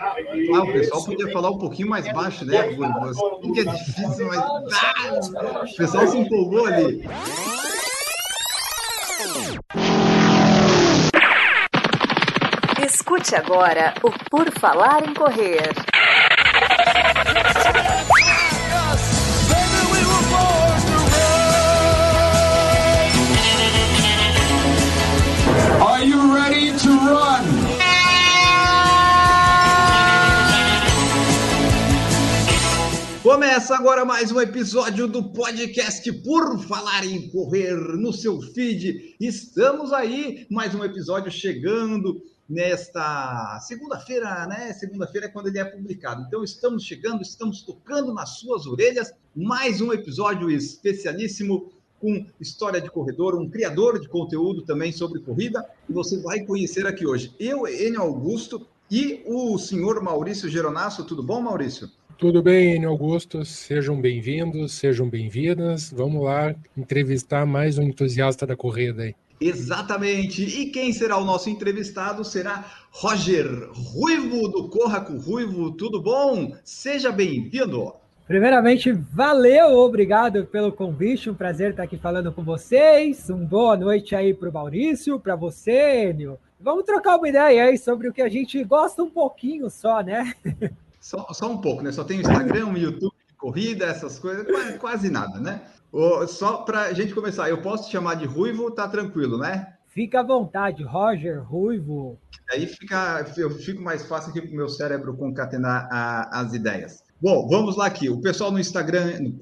Ah, o pessoal podia falar um pouquinho mais baixo, né? Porque é difícil, mas. Ah, o pessoal se empolgou ali. Escute agora o Por Falar em Correr. Are you ready to run? Começa agora mais um episódio do podcast Por Falar em Correr no seu feed. Estamos aí, mais um episódio chegando nesta segunda-feira, né? Segunda-feira é quando ele é publicado. Então estamos chegando, estamos tocando nas suas orelhas. Mais um episódio especialíssimo com história de corredor, um criador de conteúdo também sobre corrida, e você vai conhecer aqui hoje. Eu, Enio Augusto, e o senhor Maurício Geronasso. Tudo bom, Maurício? Tudo bem, Enio Augusto? Sejam bem-vindos, sejam bem-vindas. Vamos lá entrevistar mais um entusiasta da corrida aí. Exatamente. E quem será o nosso entrevistado será Roger Ruivo, do Corra com Ruivo. Tudo bom? Seja bem-vindo. Primeiramente, valeu, obrigado pelo convite, um prazer estar aqui falando com vocês. Uma boa noite aí para o Maurício, para você, Enio. Vamos trocar uma ideia aí sobre o que a gente gosta um pouquinho só, né? Só, só um pouco, né? Só tem o Instagram, o YouTube, corrida, essas coisas, quase, quase nada, né? Só para a gente começar, eu posso te chamar de Ruivo, tá tranquilo, né? Fica à vontade, Roger, Ruivo. Aí fica, eu fico mais fácil aqui para o meu cérebro concatenar a, as ideias. Bom, vamos lá aqui. O pessoal no Instagram,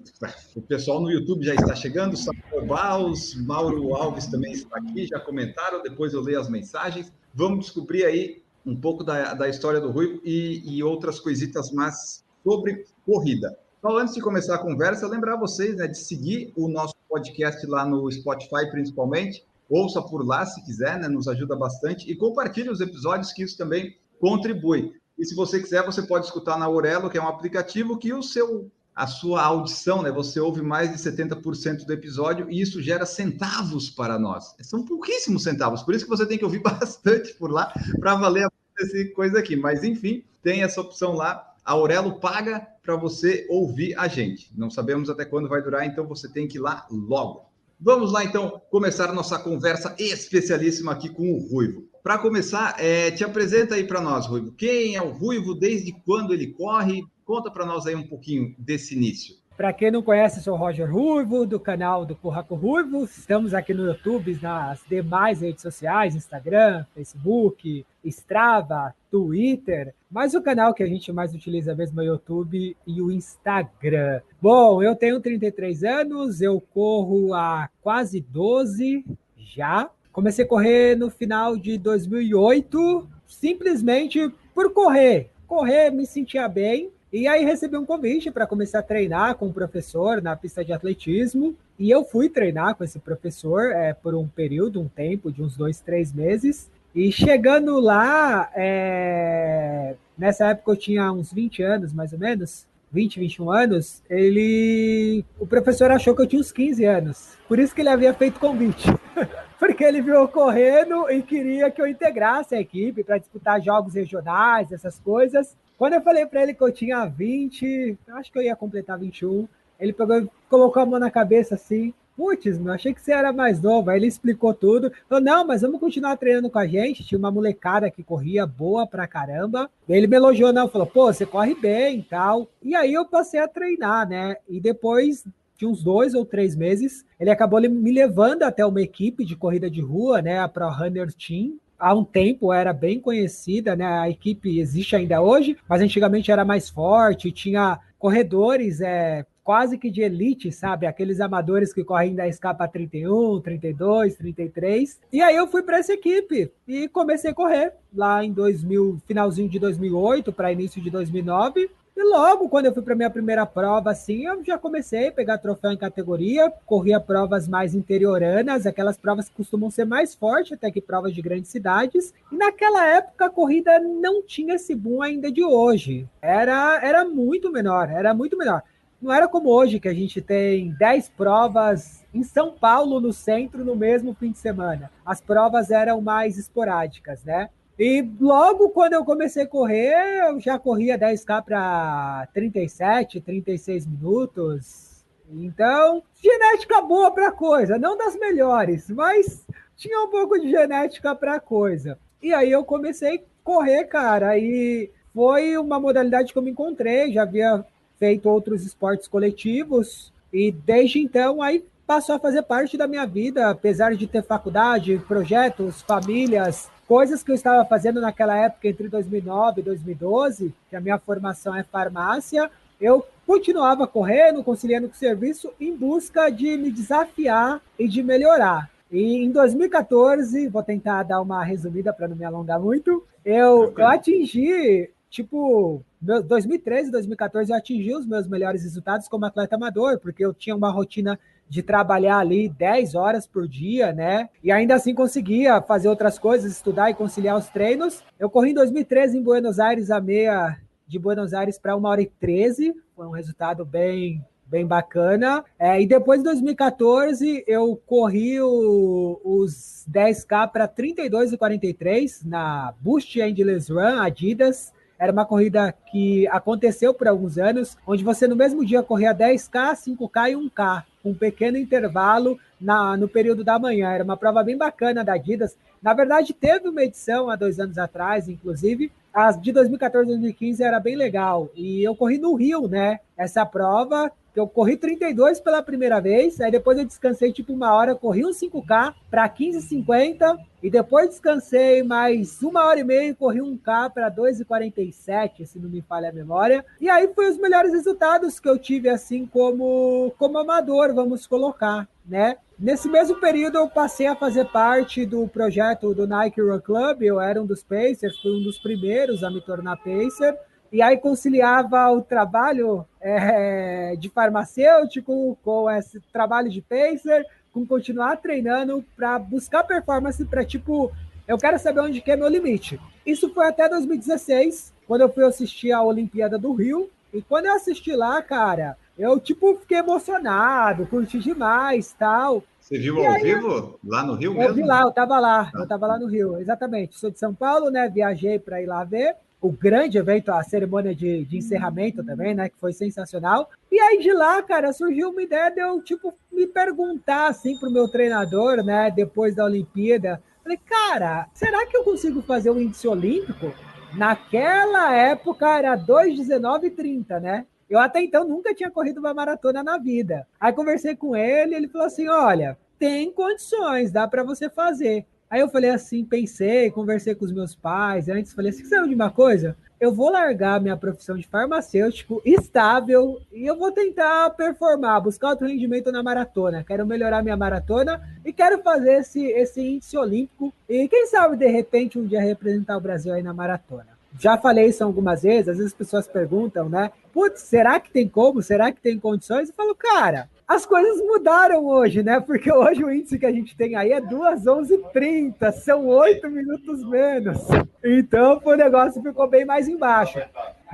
o pessoal no YouTube já está chegando. Samuel Baus, Mauro Alves também está aqui, já comentaram. Depois eu leio as mensagens. Vamos descobrir aí um pouco da, da história do Rui e, e outras coisitas mais sobre corrida. Então, antes de começar a conversa, lembrar vocês né, de seguir o nosso podcast lá no Spotify, principalmente. Ouça por lá se quiser, né, nos ajuda bastante. E compartilhe os episódios, que isso também contribui. E se você quiser, você pode escutar na Aurelo, que é um aplicativo que o seu a sua audição, né? Você ouve mais de 70% do episódio e isso gera centavos para nós. São pouquíssimos centavos, por isso que você tem que ouvir bastante por lá para valer essa coisa aqui. Mas enfim, tem essa opção lá. A Aurelo paga para você ouvir a gente. Não sabemos até quando vai durar, então você tem que ir lá logo. Vamos lá então começar nossa conversa especialíssima aqui com o Ruivo. Para começar, é, te apresenta aí para nós, Ruivo. Quem é o Ruivo? Desde quando ele corre? Conta para nós aí um pouquinho desse início. Para quem não conhece, sou Roger Ruivo, do canal do Curraco Ruivo. Estamos aqui no YouTube, nas demais redes sociais, Instagram, Facebook, Strava, Twitter. Mas o canal que a gente mais utiliza mesmo é o YouTube e o Instagram. Bom, eu tenho 33 anos, eu corro há quase 12 já. Comecei a correr no final de 2008, simplesmente por correr. Correr, me sentia bem. E aí recebi um convite para começar a treinar com um professor na pista de atletismo. E eu fui treinar com esse professor é, por um período, um tempo, de uns dois, três meses. E chegando lá, é... nessa época eu tinha uns 20 anos, mais ou menos, 20, 21 anos, ele. O professor achou que eu tinha uns 15 anos. Por isso que ele havia feito convite. porque ele viu correndo e queria que eu integrasse a equipe para disputar jogos regionais, essas coisas. Quando eu falei para ele que eu tinha 20, acho que eu ia completar 21, ele pegou, colocou a mão na cabeça assim. Putz, meu, achei que você era mais novo. Aí ele explicou tudo. Falou, não, mas vamos continuar treinando com a gente. Tinha uma molecada que corria boa pra caramba. Ele me elogiou, não. Falou, pô, você corre bem e tal. E aí eu passei a treinar, né? E depois de uns dois ou três meses, ele acabou me levando até uma equipe de corrida de rua, né, a Pro Runner Team. Há um tempo era bem conhecida, né? A equipe existe ainda hoje, mas antigamente era mais forte, tinha corredores é, quase que de elite, sabe? Aqueles amadores que correm da escapa 31, 32, 33. E aí eu fui para essa equipe e comecei a correr lá em 2000, finalzinho de 2008 para início de 2009. E logo, quando eu fui para minha primeira prova, assim, eu já comecei a pegar troféu em categoria, corria provas mais interioranas, aquelas provas que costumam ser mais fortes até que provas de grandes cidades. E naquela época a corrida não tinha esse boom ainda de hoje. Era, era muito menor, era muito menor. Não era como hoje, que a gente tem 10 provas em São Paulo, no centro, no mesmo fim de semana. As provas eram mais esporádicas, né? E logo quando eu comecei a correr, eu já corria 10K para 37, 36 minutos. Então, genética boa para coisa, não das melhores, mas tinha um pouco de genética para coisa. E aí eu comecei a correr, cara, e foi uma modalidade que eu me encontrei, já havia feito outros esportes coletivos e desde então aí passou a fazer parte da minha vida, apesar de ter faculdade, projetos, famílias, coisas que eu estava fazendo naquela época entre 2009 e 2012, que a minha formação é farmácia, eu continuava correndo, conciliando com o serviço, em busca de me desafiar e de melhorar. E em 2014, vou tentar dar uma resumida para não me alongar muito, eu, eu atingi, tipo, 2013, 2014, eu atingi os meus melhores resultados como atleta amador, porque eu tinha uma rotina de trabalhar ali 10 horas por dia, né? E ainda assim conseguia fazer outras coisas, estudar e conciliar os treinos. Eu corri em 2013 em Buenos Aires a meia de Buenos Aires para 1 hora e 13, foi um resultado bem bem bacana. É, e depois, em 2014, eu corri o, os 10K para 32 e 43 na Boost Endless Run Adidas. Era uma corrida que aconteceu por alguns anos, onde você no mesmo dia corria 10K, 5K e 1K um pequeno intervalo na, no período da manhã. Era uma prova bem bacana da Adidas. Na verdade, teve uma edição há dois anos atrás, inclusive. As de 2014 e 2015 era bem legal. E eu corri no Rio, né? Essa prova eu corri 32 pela primeira vez, aí depois eu descansei tipo uma hora, corri um 5K para 15,50 e depois descansei mais uma hora e meia e corri um K para 2,47, se não me falha a memória. E aí foi os melhores resultados que eu tive assim como como amador, vamos colocar, né? Nesse mesmo período eu passei a fazer parte do projeto do Nike Run Club, eu era um dos Pacers, fui um dos primeiros a me tornar Pacer e aí conciliava o trabalho é, de farmacêutico com esse trabalho de pacer, com continuar treinando para buscar performance para tipo, eu quero saber onde que é meu limite. Isso foi até 2016, quando eu fui assistir a Olimpíada do Rio. E quando eu assisti lá, cara, eu tipo fiquei emocionado, curti demais, tal. Você viu e ao aí, vivo lá no Rio eu mesmo? Eu vi lá, eu tava lá, ah. eu tava lá no Rio, exatamente. Sou de São Paulo, né? Viajei para ir lá ver o grande evento, a cerimônia de, de encerramento também, né? Que foi sensacional. E aí de lá, cara, surgiu uma ideia de eu, tipo, me perguntar, assim, pro meu treinador, né? Depois da Olimpíada. Falei, cara, será que eu consigo fazer o índice olímpico? Naquela época era 2,19,30, né? Eu até então nunca tinha corrido uma maratona na vida. Aí conversei com ele, ele falou assim: olha, tem condições, dá para você fazer. Aí eu falei assim, pensei, conversei com os meus pais, antes falei assim, sabe de uma coisa? Eu vou largar minha profissão de farmacêutico estável e eu vou tentar performar, buscar outro rendimento na maratona. Quero melhorar minha maratona e quero fazer esse, esse índice olímpico e quem sabe de repente um dia representar o Brasil aí na maratona. Já falei isso algumas vezes, às vezes as pessoas perguntam, né? Putz, será que tem como? Será que tem condições? Eu falo, cara, as coisas mudaram hoje, né? Porque hoje o índice que a gente tem aí é 2,11,30, são oito minutos menos. Então o negócio ficou bem mais embaixo.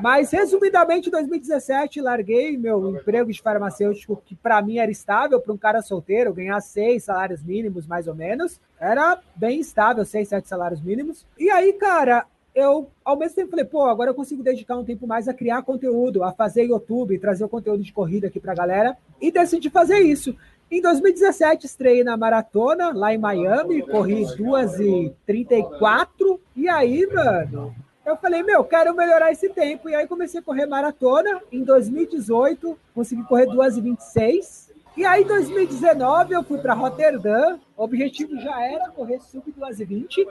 Mas, resumidamente, em 2017, larguei meu emprego de farmacêutico, que para mim era estável, para um cara solteiro, ganhar seis salários mínimos, mais ou menos. Era bem estável, seis, sete salários mínimos. E aí, cara, eu, ao mesmo tempo, falei, pô, agora eu consigo dedicar um tempo mais a criar conteúdo, a fazer YouTube, trazer o conteúdo de corrida aqui pra galera, e decidi fazer isso. Em 2017, estreiei na maratona, lá em Miami, corri 2h34, e aí, mano, eu falei, meu, quero melhorar esse tempo, e aí comecei a correr maratona. Em 2018, consegui correr 2h26, e aí, em 2019, eu fui para Rotterdam. O objetivo já era correr sub 220,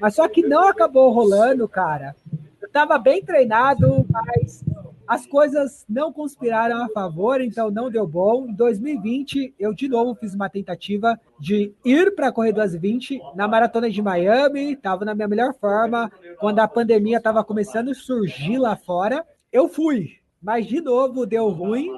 mas só que não acabou rolando, cara. Eu estava bem treinado, mas as coisas não conspiraram a favor, então não deu bom. Em 2020, eu de novo fiz uma tentativa de ir para correr 220 na maratona de Miami, estava na minha melhor forma, quando a pandemia estava começando a surgir lá fora. Eu fui, mas de novo deu ruim.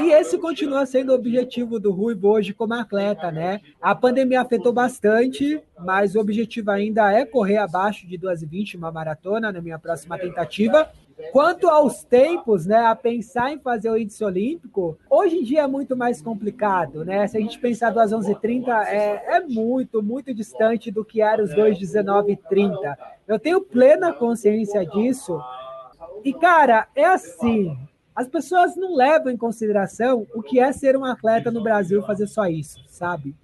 E esse continua sendo o objetivo do Ruivo hoje como atleta, né? A pandemia afetou bastante, mas o objetivo ainda é correr abaixo de 2,20 uma maratona na minha próxima tentativa. Quanto aos tempos, né, a pensar em fazer o índice olímpico, hoje em dia é muito mais complicado, né? Se a gente pensar 2 11:30 é, é muito, muito distante do que era os 2:19:30. Eu tenho plena consciência disso. E cara, é assim, as pessoas não levam em consideração o que é ser um atleta no Brasil fazer só isso, sabe?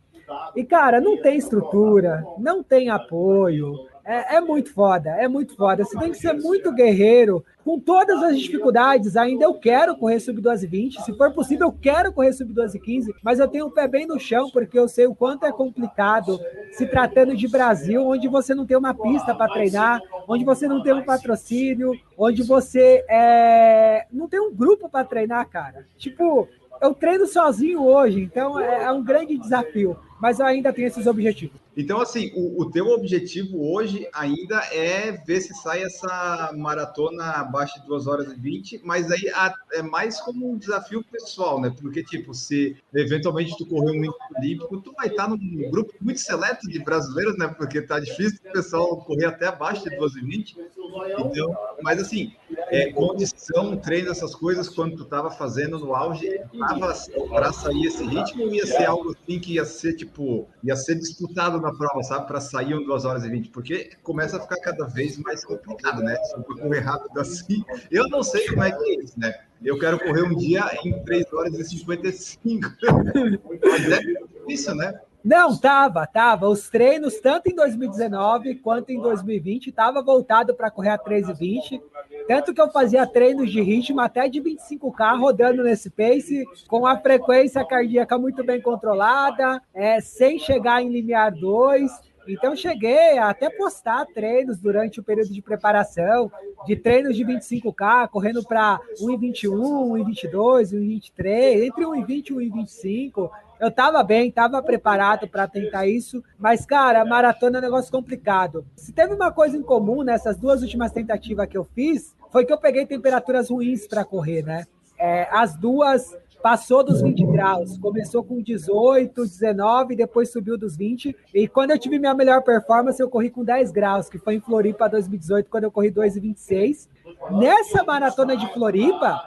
E, cara, não tem estrutura, não tem apoio, é, é, muito foda, é muito foda. Você tem que ser muito guerreiro. Com todas as dificuldades, ainda eu quero correr sub 12,20. Se for possível, eu quero correr sub 12,15. Mas eu tenho o pé bem no chão, porque eu sei o quanto é complicado se tratando de Brasil, onde você não tem uma pista para treinar, onde você não tem um patrocínio, onde você é... não tem um grupo para treinar, cara. Tipo, eu treino sozinho hoje, então é, é um grande desafio mas eu ainda tenho esses objetivos. Então, assim, o, o teu objetivo hoje ainda é ver se sai essa maratona abaixo de 2 horas e 20, mas aí é mais como um desafio pessoal, né? Porque, tipo, se eventualmente tu correr um olímpico, tu vai estar num grupo muito seleto de brasileiros, né? Porque tá difícil o pessoal correr até abaixo de 2 e 20. Então, mas assim, é, condição, treino, essas coisas, quando tu estava fazendo no auge, tava para sair esse ritmo ia ser algo assim que ia ser, tipo, ia ser disputado na prova, sabe? Para sair em 2 horas e 20, porque começa a ficar cada vez mais complicado, né? Se eu correr rápido assim, eu não sei como é que é isso, né? Eu quero correr um dia em 3 horas e 55. Mas é isso, né? Não, tava, tava. Os treinos, tanto em 2019 quanto em 2020, estava voltado para correr a 3,20. Tanto que eu fazia treinos de ritmo até de 25K rodando nesse pace, com a frequência cardíaca muito bem controlada, é, sem chegar em limiar 2. Então, cheguei a até postar treinos durante o período de preparação, de treinos de 25K, correndo para 1,21, 1,22, 1,23, entre 1,20 e 1,25. Eu estava bem, estava preparado para tentar isso, mas, cara, maratona é um negócio complicado. Se teve uma coisa em comum nessas duas últimas tentativas que eu fiz, foi que eu peguei temperaturas ruins para correr, né? É, as duas passou dos 20 graus. Começou com 18, 19, depois subiu dos 20. E quando eu tive minha melhor performance, eu corri com 10 graus, que foi em Floripa 2018, quando eu corri 2,26. Nessa maratona de Floripa,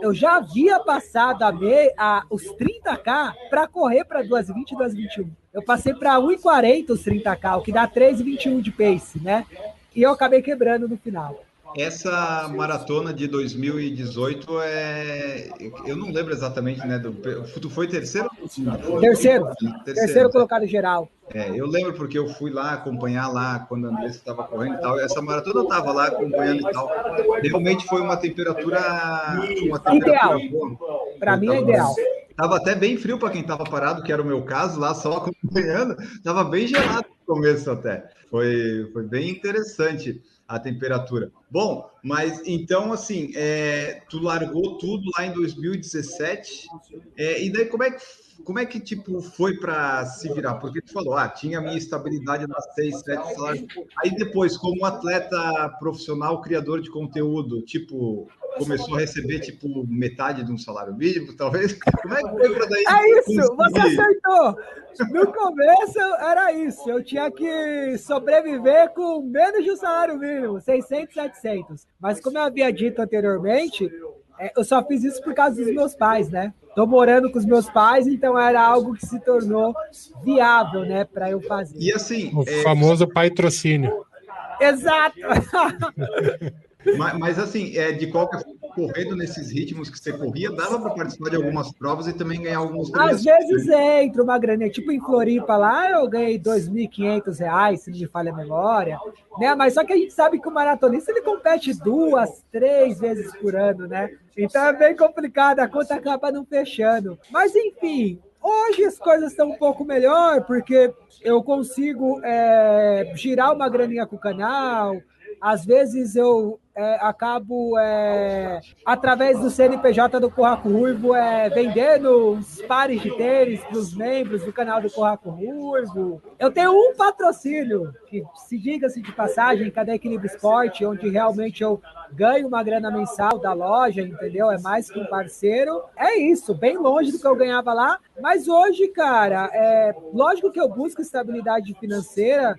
eu já havia passado a, me, a os 30K para correr para 2,20 e 2,21. Eu passei para 1,40 os 30K, o que dá 3,21 de pace, né? E eu acabei quebrando no final. Essa maratona de 2018 é. Eu não lembro exatamente, né? Do... Tu foi terceiro? Terceiro. Terceiro, terceiro colocado geral. É, eu lembro porque eu fui lá acompanhar lá quando a Andressa estava correndo e tal. Essa maratona eu estava lá acompanhando e tal. Realmente foi uma temperatura. Uma temperatura ideal. Para mim é ideal. Tava até bem frio para quem estava parado, que era o meu caso, lá só acompanhando. Tava bem gelado no começo até. Foi, foi bem interessante a temperatura. Bom, mas então, assim, é, tu largou tudo lá em 2017, é, e daí como é que como é que tipo foi para se virar? Porque tu falou, ah, tinha minha estabilidade nas seis, sete salários. Aí depois, como atleta profissional, criador de conteúdo, tipo, começou a receber tipo metade de um salário mínimo, talvez. Como é que foi para daí? É isso, você acertou. No começo era isso, eu tinha que sobreviver com menos de um salário mínimo, 600, 700. Mas como eu havia dito anteriormente, é, eu só fiz isso por causa dos meus pais, né? Tô morando com os meus pais, então era algo que se tornou viável, né, para eu fazer. E assim, o é... famoso pai trocínio. Exato. Mas, mas, assim, é, de qualquer forma, correndo nesses ritmos que você corria, dava para participar de algumas provas e também ganhar alguns Às vezes entra uma graninha, tipo em Floripa lá, eu ganhei R$ 2.500, se não me falha a memória, né? Mas só que a gente sabe que o maratonista ele compete duas, três vezes por ano, né? Então é bem complicado, a conta acaba não fechando. Mas enfim, Hoje as coisas estão um pouco melhor, porque eu consigo é, girar uma graninha com o canal. Às vezes eu é, acabo, é, através do CNPJ do Corraco Ruivo, é, vendendo os pares de tênis para os membros do canal do Corraco Ruivo. Eu tenho um patrocínio, que se diga-se de passagem, Cadê Equilíbrio Esporte, onde realmente eu ganho uma grana mensal da loja, entendeu? É mais que um parceiro. É isso, bem longe do que eu ganhava lá. Mas hoje, cara, é, lógico que eu busco estabilidade financeira,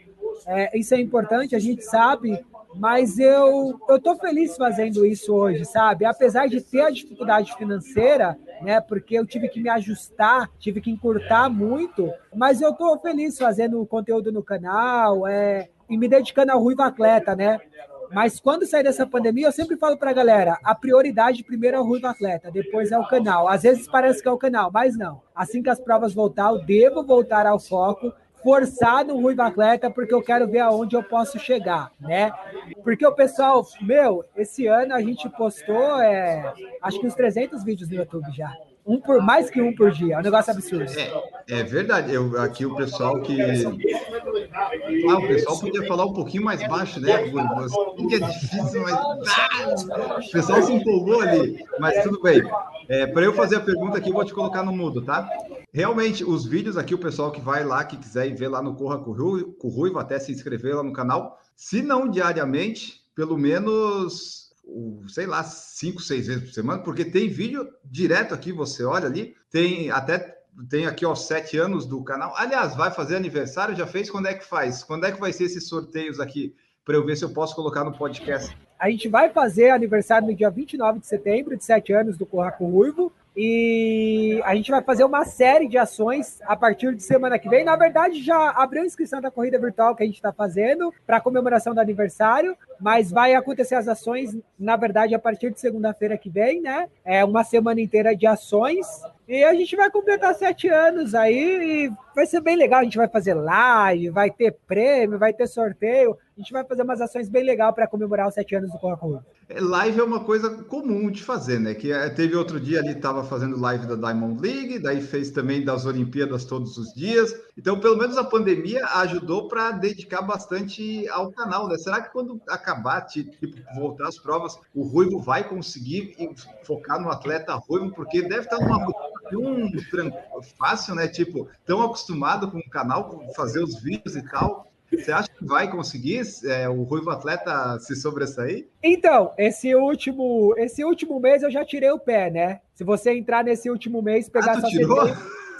é, isso é importante, a gente sabe mas eu eu tô feliz fazendo isso hoje, sabe? Apesar de ter a dificuldade financeira, né? Porque eu tive que me ajustar, tive que encurtar muito, mas eu tô feliz fazendo conteúdo no canal, é, e me dedicando ao Ruivo Atleta, né? Mas quando sair dessa pandemia, eu sempre falo para a galera: a prioridade primeiro é o Ruivo Atleta, depois é o canal. Às vezes parece que é o canal, mas não. Assim que as provas voltar, eu devo voltar ao foco forçar no Ruivo Atleta, porque eu quero ver aonde eu posso chegar, né? Porque o pessoal, meu, esse ano a gente postou, é, acho que uns 300 vídeos no YouTube já. Um por mais que um por dia, é um negócio absurdo. É, é verdade. Eu, aqui o pessoal que. Ah, o pessoal podia falar um pouquinho mais baixo, né? Que é difícil, mas. Ah, o pessoal se empolgou ali, mas tudo bem. É, Para eu fazer a pergunta aqui, eu vou te colocar no mudo, tá? Realmente, os vídeos aqui, o pessoal que vai lá, que quiser ir ver lá no Corra com o Ruivo, até se inscrever lá no canal, se não diariamente, pelo menos sei lá, cinco, seis vezes por semana, porque tem vídeo direto aqui, você olha ali, tem até tem aqui ó sete anos do canal. Aliás, vai fazer aniversário? Já fez? Quando é que faz? Quando é que vai ser esses sorteios aqui para eu ver se eu posso colocar no podcast? A gente vai fazer aniversário no dia 29 de setembro, de sete anos do Corraco Ruivo. E a gente vai fazer uma série de ações a partir de semana que vem. Na verdade, já abriu a inscrição da corrida virtual que a gente está fazendo para comemoração do aniversário, mas vai acontecer as ações, na verdade, a partir de segunda-feira que vem, né? É uma semana inteira de ações. E a gente vai completar sete anos aí e vai ser bem legal. A gente vai fazer live, vai ter prêmio, vai ter sorteio. A gente vai fazer umas ações bem legais para comemorar os sete anos do Coca-Cola. É, live é uma coisa comum de fazer, né? Que é, teve outro dia ali, estava fazendo live da Diamond League, daí fez também das Olimpíadas todos os dias. Então, pelo menos a pandemia ajudou para dedicar bastante ao canal, né? Será que quando acabar, tipo, voltar as provas, o Ruivo vai conseguir focar no atleta Ruivo? Porque deve estar numa tão fácil, né? Tipo, tão acostumado com o canal, fazer os vídeos e tal você acha que vai conseguir é, o Ruivo Atleta se sobressair? Então, esse último, esse último mês eu já tirei o pé, né? Se você entrar nesse último mês, pegar ah, essa tirou?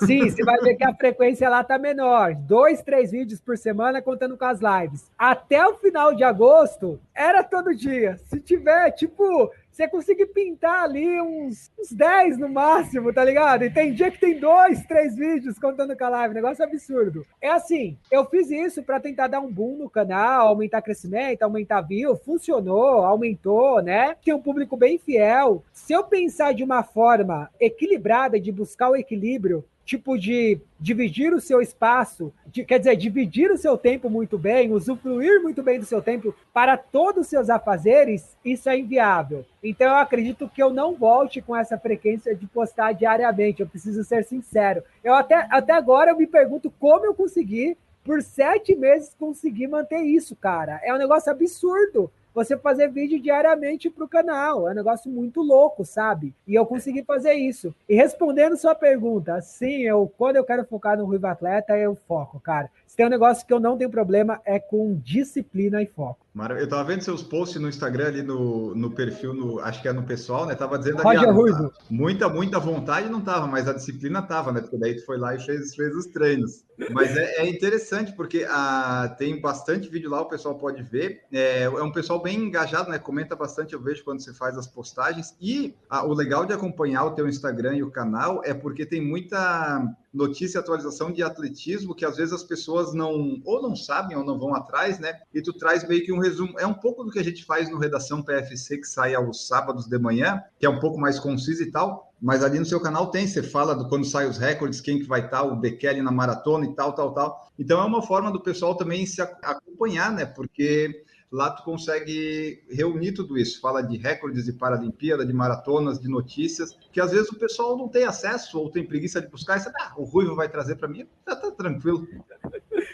Sim, você vai ver que a frequência lá tá menor. Dois, três vídeos por semana, contando com as lives. Até o final de agosto, era todo dia. Se tiver, tipo, você conseguir pintar ali uns, uns 10 no máximo, tá ligado? E tem dia que tem dois, três vídeos contando com a live, negócio absurdo. É assim, eu fiz isso para tentar dar um boom no canal, aumentar crescimento, aumentar view, funcionou, aumentou, né? Tem um público bem fiel. Se eu pensar de uma forma equilibrada, de buscar o equilíbrio, tipo de dividir o seu espaço, de, quer dizer, dividir o seu tempo muito bem, usufruir muito bem do seu tempo para todos os seus afazeres, isso é inviável. Então eu acredito que eu não volte com essa frequência de postar diariamente, eu preciso ser sincero. Eu até, até agora eu me pergunto como eu consegui, por sete meses, conseguir manter isso, cara. É um negócio absurdo você fazer vídeo diariamente para o canal. É um negócio muito louco, sabe? E eu consegui fazer isso. E respondendo sua pergunta, sim, eu quando eu quero focar no Ruivo Atleta, eu foco, cara. Se tem um negócio que eu não tenho problema é com disciplina e foco. Eu tava vendo seus posts no Instagram ali no, no perfil, no, acho que é no pessoal, né? Tava dizendo ali, ah, muita, muita vontade não tava, mas a disciplina tava, né? Porque daí tu foi lá e fez, fez os treinos. Mas é, é interessante porque ah, tem bastante vídeo lá, o pessoal pode ver. É, é, um pessoal bem engajado, né? Comenta bastante, eu vejo quando você faz as postagens. E ah, o legal de acompanhar o teu Instagram e o canal é porque tem muita notícia e atualização de atletismo que às vezes as pessoas não ou não sabem ou não vão atrás, né? E tu traz meio que um resumo. É um pouco do que a gente faz no Redação PFC, que sai aos sábados de manhã, que é um pouco mais conciso e tal. Mas ali no seu canal tem, você fala do quando sai os recordes, quem que vai estar, o Bekele na maratona e tal, tal, tal. Então é uma forma do pessoal também se acompanhar, né? Porque lá tu consegue reunir tudo isso. Fala de recordes de Paralimpíada, de maratonas, de notícias, que às vezes o pessoal não tem acesso ou tem preguiça de buscar e sabe, ah, o Ruivo vai trazer para mim, tá, tá tranquilo.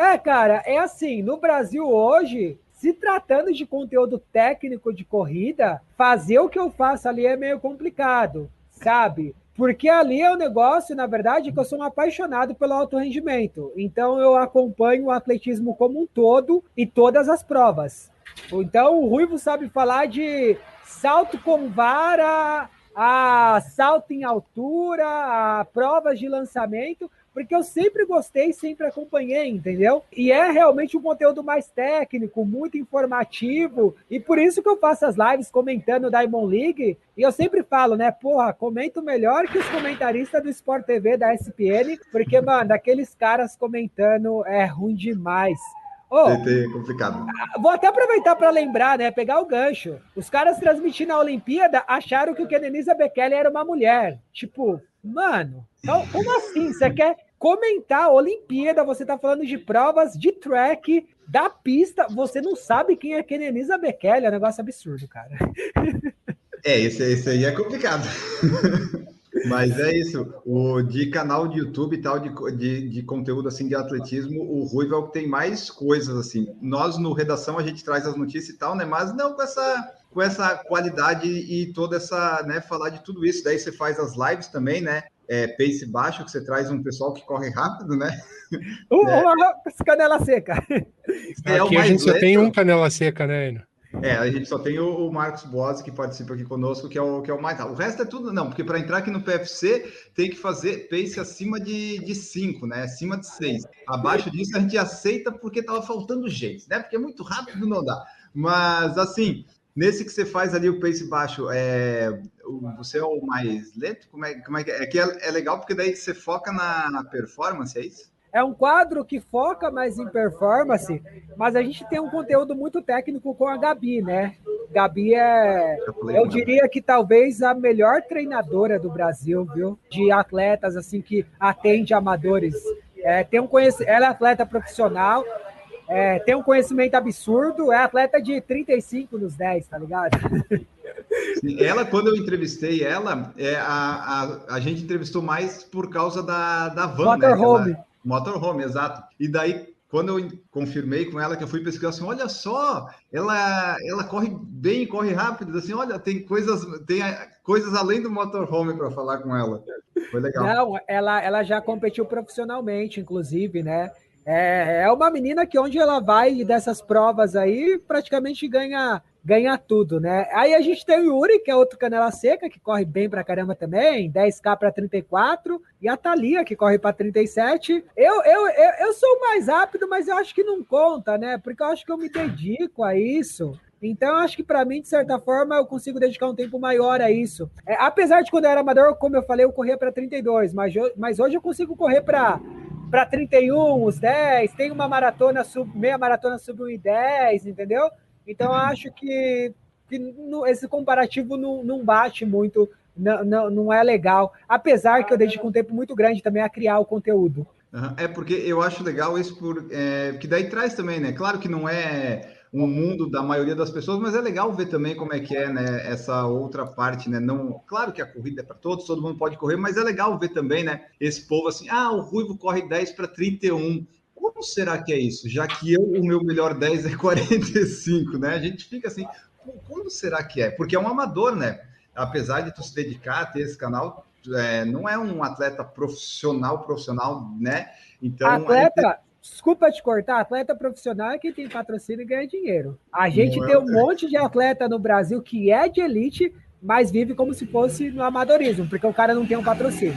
É, cara, é assim, no Brasil hoje, se tratando de conteúdo técnico de corrida, fazer o que eu faço ali é meio complicado, sabe? Porque ali é o um negócio, na verdade, que eu sou um apaixonado pelo alto rendimento. Então eu acompanho o atletismo como um todo e todas as provas. Então o Ruivo sabe falar de salto com vara, a salto em altura, a provas de lançamento, porque eu sempre gostei, sempre acompanhei, entendeu? E é realmente um conteúdo mais técnico, muito informativo, e por isso que eu faço as lives comentando Diamond League, e eu sempre falo, né, porra, comento melhor que os comentaristas do Sport TV da SPN, porque, mano, aqueles caras comentando é ruim demais. Oh, é complicado. Vou até aproveitar para lembrar, né? Pegar o gancho. Os caras transmitindo a Olimpíada acharam que o Kenenisa Bekele era uma mulher. Tipo, mano, então, como assim? Você quer comentar a Olimpíada? Você tá falando de provas de track da pista. Você não sabe quem é Kenenisa Bekele. É um negócio absurdo, cara. É, esse, esse aí é complicado. Mas é isso, o de canal de YouTube e tal, de, de, de, conteúdo assim de atletismo, o Ruivo é o que tem mais coisas assim. Nós no redação a gente traz as notícias e tal, né? Mas não com essa com essa qualidade e toda essa, né, falar de tudo isso. Daí você faz as lives também, né? É, pace baixo, que você traz um pessoal que corre rápido, né? Uh, é. uh, canela seca. É Aqui a gente só tem um canela seca, né, é, a gente só tem o, Marcos Boas que participa aqui conosco, que é o, que é o mais O resto é tudo, não, porque para entrar aqui no PFC tem que fazer pace acima de 5, né? Acima de 6. Abaixo disso a gente aceita porque tava faltando jeito, né? Porque é muito rápido, não dá. Mas assim, nesse que você faz ali o pace baixo, é, você é o mais lento? Como é, como é que é? É, que é, é legal porque daí você foca na, performance, é isso? É um quadro que foca mais em performance, mas a gente tem um conteúdo muito técnico com a Gabi, né? Gabi é, eu diria que talvez a melhor treinadora do Brasil, viu? De atletas assim que atende amadores. É, tem um conhec... Ela é atleta profissional, é, tem um conhecimento absurdo, é atleta de 35 nos 10, tá ligado? Ela, quando eu entrevistei ela, é, a, a, a gente entrevistou mais por causa da, da van, Motorhome. né? Motorhome, exato. E daí, quando eu confirmei com ela que eu fui pesquisar assim, olha só, ela, ela corre bem, corre rápido, assim, olha, tem coisas, tem coisas além do motorhome para falar com ela. Foi legal. Não, ela, ela já competiu profissionalmente, inclusive, né? É, é uma menina que onde ela vai dessas provas aí, praticamente ganha ganha tudo, né? Aí a gente tem o Yuri, que é outro canela seca, que corre bem pra caramba também, 10k para 34, e a Thalia, que corre para 37. Eu, eu, eu, eu sou mais rápido, mas eu acho que não conta, né? Porque eu acho que eu me dedico a isso. Então, acho que para mim, de certa forma, eu consigo dedicar um tempo maior a isso. É, apesar de quando eu era amador, como eu falei, eu corria para 32, mas, mas hoje eu consigo correr para para 31, os 10, tem uma maratona sub, meia maratona sub 1 e 10, entendeu? Então, acho que, que no, esse comparativo não, não bate muito, não, não, não é legal. Apesar que eu dedico um tempo muito grande também a criar o conteúdo. É porque eu acho legal isso, por, é, que daí traz também, né? Claro que não é um mundo da maioria das pessoas, mas é legal ver também como é que é, né? Essa outra parte, né? Não, claro que a corrida é para todos, todo mundo pode correr, mas é legal ver também, né? Esse povo assim, ah, o Ruivo corre 10 para 31. Como será que é isso? Já que eu, o meu melhor 10 é 45, né? A gente fica assim, como será que é? Porque é um amador, né? Apesar de tu se dedicar a ter esse canal, é, não é um atleta profissional, profissional, né? Então. Atleta, desculpa te cortar, atleta profissional é quem tem patrocínio e ganha dinheiro. A gente não tem é... um monte de atleta no Brasil que é de elite, mas vive como se fosse no amadorismo, porque o cara não tem um patrocínio.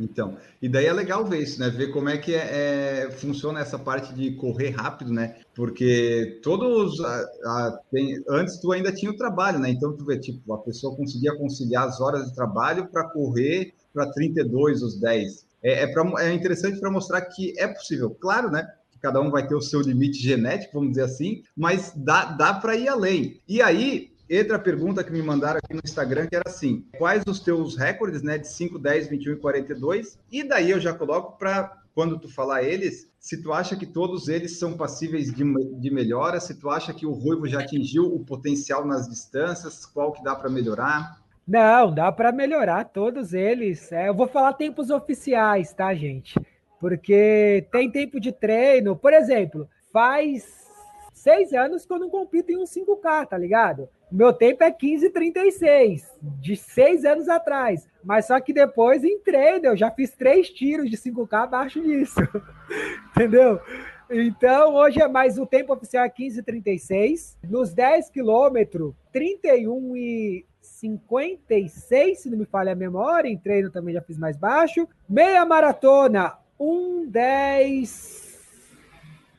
Então, e daí é legal ver isso, né? Ver como é que é, é funciona essa parte de correr rápido, né? Porque todos. A, a, tem, antes tu ainda tinha o trabalho, né? Então tu vê, tipo, a pessoa conseguia conciliar as horas de trabalho para correr para 32, os 10. É, é, pra, é interessante para mostrar que é possível. Claro, né? Cada um vai ter o seu limite genético, vamos dizer assim, mas dá, dá para ir além. E aí, Entra a pergunta que me mandaram aqui no Instagram, que era assim: quais os teus recordes, né, de 5, 10, 21 e 42? E daí eu já coloco para quando tu falar eles, se tu acha que todos eles são passíveis de, de melhora, se tu acha que o Ruivo já atingiu o potencial nas distâncias, qual que dá para melhorar? Não, dá para melhorar todos eles. É, eu vou falar tempos oficiais, tá, gente? Porque tem tempo de treino. Por exemplo, faz seis anos que eu não compito em um 5K, tá ligado? Meu tempo é 15,36, de seis anos atrás. Mas só que depois entrei, eu já fiz três tiros de 5K abaixo disso. Entendeu? Então, hoje é mais o tempo oficial é 15h36. Nos 10 quilômetros, 31 e 56, se não me falha a memória. Em treino também já fiz mais baixo. Meia maratona, 1,10.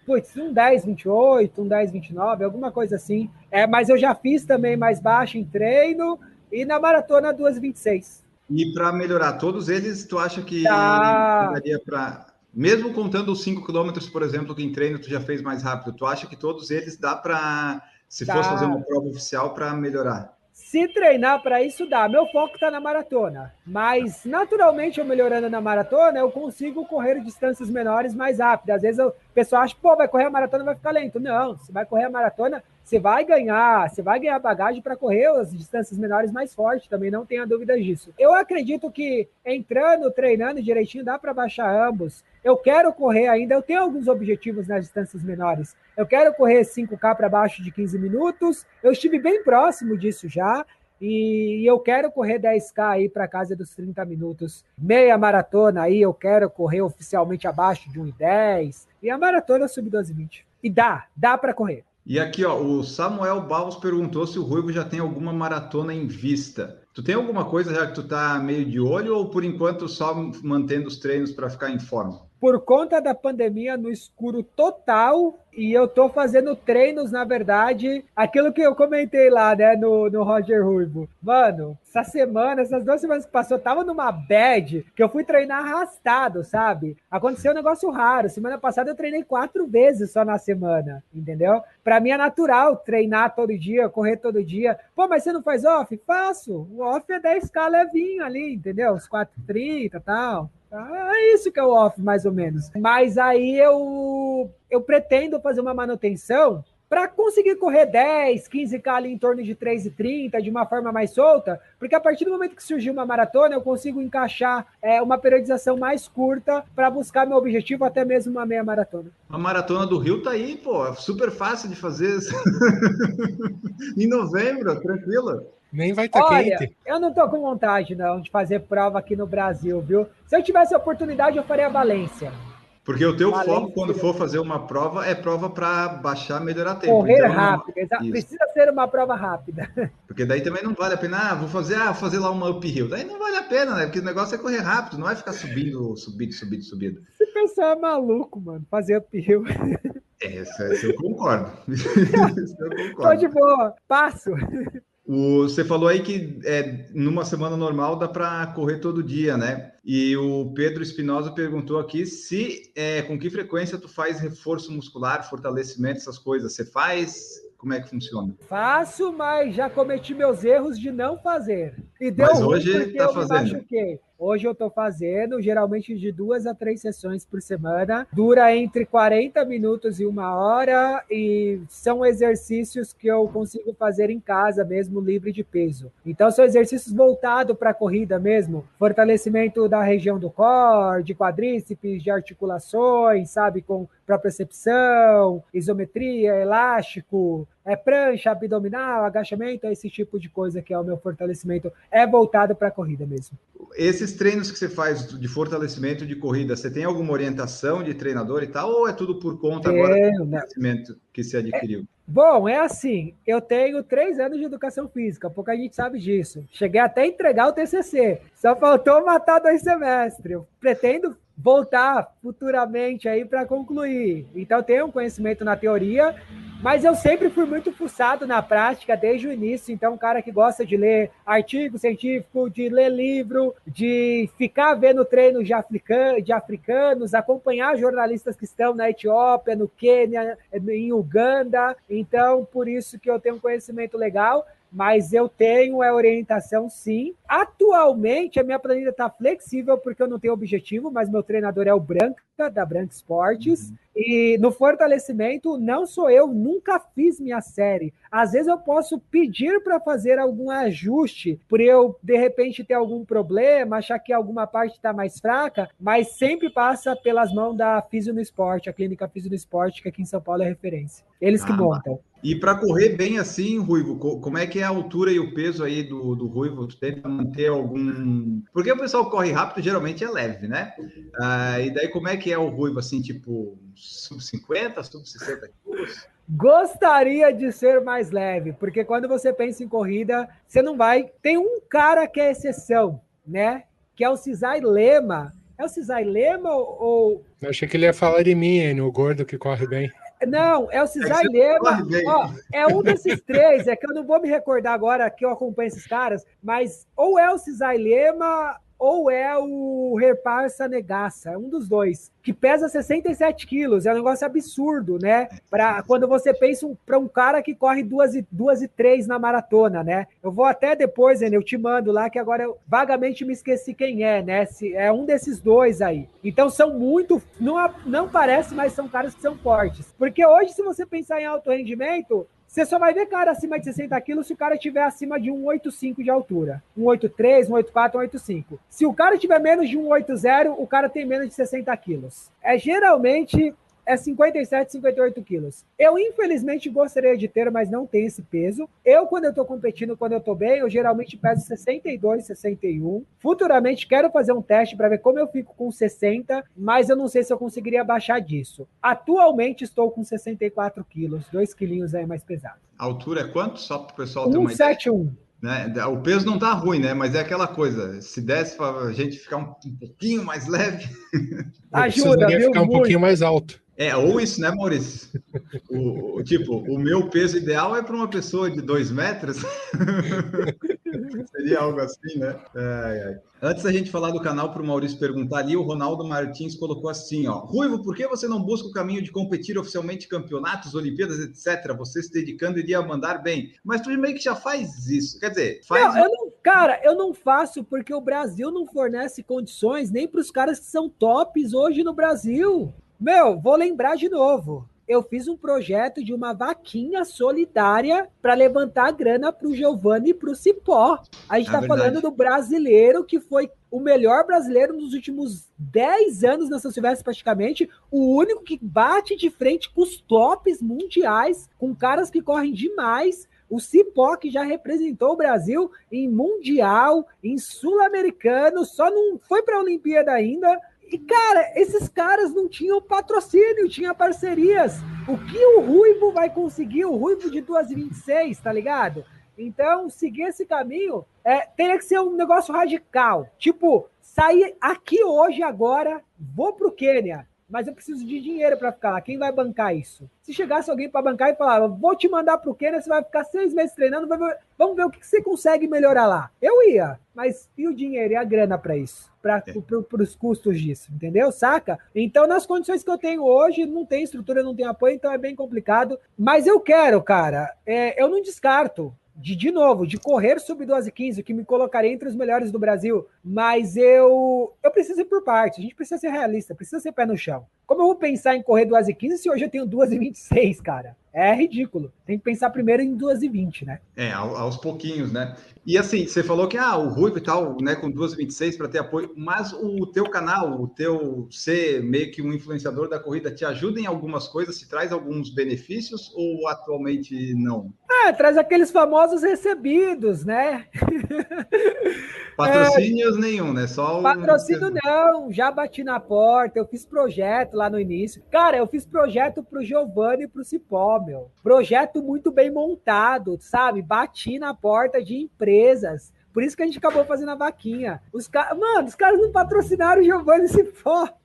Putz, um 10, 28, um 10, 29, alguma coisa assim. É, mas eu já fiz também mais baixo em treino e na maratona 2,26. E para melhorar todos eles, tu acha que tá. daria para. Mesmo contando os 5 quilômetros, por exemplo, que em treino tu já fez mais rápido, tu acha que todos eles dá para, se tá. fosse fazer uma prova oficial, para melhorar? Se treinar para isso dá. Meu foco está na maratona, mas naturalmente eu melhorando na maratona, eu consigo correr distâncias menores mais rápido. Às vezes o pessoal acha, pô, vai correr a maratona vai ficar lento. Não, você vai correr a maratona, você vai ganhar, você vai ganhar bagagem para correr as distâncias menores mais forte, também não tenha dúvida disso. Eu acredito que entrando, treinando direitinho, dá para baixar ambos. Eu quero correr ainda, eu tenho alguns objetivos nas distâncias menores. Eu quero correr 5K para baixo de 15 minutos. Eu estive bem próximo disso já. E eu quero correr 10K aí para casa dos 30 minutos. Meia maratona aí, eu quero correr oficialmente abaixo de 1,10. E a maratona sub 12,20. E dá, dá para correr. E aqui, ó, o Samuel Barros perguntou se o Ruivo já tem alguma maratona em vista. Tu tem alguma coisa já que tu tá meio de olho ou por enquanto só mantendo os treinos para ficar em forma? Por conta da pandemia no escuro total e eu tô fazendo treinos, na verdade, aquilo que eu comentei lá, né, no, no Roger Ruivo. Mano, essa semana, essas duas semanas que passou, eu tava numa bad que eu fui treinar arrastado, sabe? Aconteceu um negócio raro. Semana passada eu treinei quatro vezes só na semana, entendeu? Para mim é natural treinar todo dia, correr todo dia. Pô, mas você não faz off? Faço. O off é 10k levinho ali, entendeu? Os 4,30 e tal. É isso que é o off, mais ou menos. Mas aí eu, eu pretendo fazer uma manutenção para conseguir correr 10, 15K ali em torno de 3,30 de uma forma mais solta, porque a partir do momento que surgiu uma maratona, eu consigo encaixar é, uma periodização mais curta para buscar meu objetivo, até mesmo uma meia maratona. A maratona do Rio tá aí, pô, é super fácil de fazer em novembro, tranquila. Nem vai estar tá quente. Eu não tô com vontade, não, de fazer prova aqui no Brasil, viu? Se eu tivesse a oportunidade, eu faria a Valência. Porque o teu Valência, foco, quando for fazer uma prova, é prova para baixar, melhorar tempo. Correr então, rápido, não... precisa ser uma prova rápida. Porque daí também não vale a pena, ah, vou fazer, ah, fazer lá uma uphill. Daí não vale a pena, né? Porque o negócio é correr rápido, não vai ficar subindo, subindo, subindo, subindo. Esse pessoal é maluco, mano, fazer uphill. É, isso, eu concordo. isso eu concordo. Tô de boa, passo. O, você falou aí que é, numa semana normal dá para correr todo dia, né? E o Pedro Espinosa perguntou aqui se é, com que frequência tu faz reforço muscular, fortalecimento, essas coisas. Você faz? Como é que funciona? Faço, mas já cometi meus erros de não fazer. E deu mas hoje está fazendo. machuquei. Hoje eu estou fazendo geralmente de duas a três sessões por semana. Dura entre 40 minutos e uma hora e são exercícios que eu consigo fazer em casa mesmo, livre de peso. Então são exercícios voltados para a corrida mesmo. Fortalecimento da região do core, de quadríceps, de articulações, sabe? Com propriocepção, isometria, elástico, é prancha, abdominal, agachamento, esse tipo de coisa que é o meu fortalecimento. É voltado para a corrida mesmo. Esses treinos que você faz de fortalecimento de corrida, você tem alguma orientação de treinador e tal, ou é tudo por conta agora do conhecimento que você adquiriu? É, bom, é assim, eu tenho três anos de educação física, pouca gente sabe disso. Cheguei até a entregar o TCC, só faltou matar dois semestres. Eu pretendo voltar futuramente aí para concluir. Então, tenho um conhecimento na teoria, mas eu sempre fui muito fuçado na prática desde o início. Então, um cara que gosta de ler artigo científico, de ler livro, de ficar vendo treinos de, african de africanos, acompanhar jornalistas que estão na Etiópia, no Quênia, em Uganda. Então, por isso que eu tenho um conhecimento legal mas eu tenho a orientação sim. Atualmente, a minha planilha está flexível porque eu não tenho objetivo, mas meu treinador é o Branca, da Branca Esportes. Uhum. E no fortalecimento, não sou eu, nunca fiz minha série. Às vezes eu posso pedir para fazer algum ajuste, por eu de repente ter algum problema, achar que alguma parte está mais fraca, mas sempre passa pelas mãos da Fisio no Esporte, a clínica Fisio no Esporte, que aqui em São Paulo é referência. Eles que ah, montam. E para correr bem assim, Ruivo, como é que é a altura e o peso aí do, do Ruivo? Tu tenta manter algum. Porque o pessoal corre rápido, geralmente é leve, né? Ah, e daí como é que é o Ruivo, assim, tipo, sub 50, sub 60 quilos? Gostaria de ser mais leve, porque quando você pensa em corrida, você não vai. Tem um cara que é exceção, né? Que é o Cisai Lema. É o Cisai Lema ou. Eu achei que ele ia falar de mim, o gordo que corre bem. Não, é o Cisai é Lema. Ó, é um desses três, é que eu não vou me recordar agora que eu acompanho esses caras, mas ou é o Cisai Lema ou é o Reparsa Negaça, é um dos dois, que pesa 67 quilos, é um negócio absurdo, né? Para quando você pensa um, para um cara que corre duas e, duas e três na maratona, né? Eu vou até depois, né, eu te mando lá, que agora eu vagamente me esqueci quem é, né? Se, é um desses dois aí. Então são muito, não, não parece, mas são caras que são fortes. Porque hoje, se você pensar em alto rendimento, você só vai ver cara acima de 60 quilos se o cara tiver acima de 1,85 de altura. 1,83, 1,84, 1,85. Se o cara tiver menos de 1,80, o cara tem menos de 60 quilos. É geralmente é 57, 58 quilos. Eu, infelizmente, gostaria de ter, mas não tenho esse peso. Eu, quando eu tô competindo, quando eu tô bem, eu geralmente peso 62, 61. Futuramente, quero fazer um teste para ver como eu fico com 60, mas eu não sei se eu conseguiria baixar disso. Atualmente, estou com 64 quilos, 2 quilinhos aí mais pesado. A altura é quanto? Só para o pessoal ter uma 171. ideia. Né? O peso não tá ruim, né? Mas é aquela coisa. Se desse para a gente ficar um, um pouquinho mais leve. Ajuda, viu? ficar um Muito. pouquinho mais alto. É, ou isso, né, Maurício? O, tipo, o meu peso ideal é para uma pessoa de dois metros. Seria algo assim, né? Ai, ai. Antes da gente falar do canal para o Maurício perguntar ali, o Ronaldo Martins colocou assim, ó. Ruivo, por que você não busca o caminho de competir oficialmente campeonatos, Olimpíadas, etc? Você se dedicando iria mandar bem. Mas tu meio que já faz isso. Quer dizer, faz. Não, eu não, cara, eu não faço porque o Brasil não fornece condições nem para os caras que são tops hoje no Brasil. Meu, vou lembrar de novo. Eu fiz um projeto de uma vaquinha solidária para levantar grana para o Giovanni e para o Cipó. A gente está é falando do brasileiro que foi o melhor brasileiro nos últimos 10 anos na São Silvestre, praticamente. O único que bate de frente com os tops mundiais, com caras que correm demais. O Cipó, que já representou o Brasil em Mundial, em Sul-Americano, só não foi para a Olimpíada ainda e, cara, esses caras não tinham patrocínio, tinha parcerias. O que o Ruivo vai conseguir? O Ruivo de 2,26, tá ligado? Então, seguir esse caminho é, teria que ser um negócio radical. Tipo, sair aqui hoje, agora, vou pro Quênia mas eu preciso de dinheiro para ficar lá. Quem vai bancar isso? Se chegasse alguém para bancar e falar, vou te mandar para o Quênia, você vai ficar seis meses treinando, vamos ver o que você consegue melhorar lá. Eu ia, mas e o dinheiro e a grana para isso? Para é. os custos disso, entendeu? Saca? Então, nas condições que eu tenho hoje, não tem estrutura, não tem apoio, então é bem complicado. Mas eu quero, cara, é, eu não descarto de, de novo, de correr sub 12 15, que me colocaria entre os melhores do Brasil, mas eu eu preciso ir por parte, a gente precisa ser realista, precisa ser pé no chão. Como eu vou pensar em correr 2 e 15 se hoje eu tenho 2 e 26, cara? É ridículo. Tem que pensar primeiro em 2 e 20, né? É, aos pouquinhos, né? E assim, você falou que ah, o Ruivo e tal, né, com 2 e 26 para ter apoio, mas o teu canal, o teu ser meio que um influenciador da corrida, te ajuda em algumas coisas, te traz alguns benefícios ou atualmente não? É, traz aqueles famosos recebidos, né? Patrocínios é, nenhum, né? Só o... Patrocínio não, já bati na porta, eu fiz projeto lá no início. Cara, eu fiz projeto pro Giovanni e pro Cipó, meu. Projeto muito bem montado, sabe? Bati na porta de empresas. Por isso que a gente acabou fazendo a vaquinha. Os ca... Mano, os caras não patrocinaram o Giovanni e Cipó.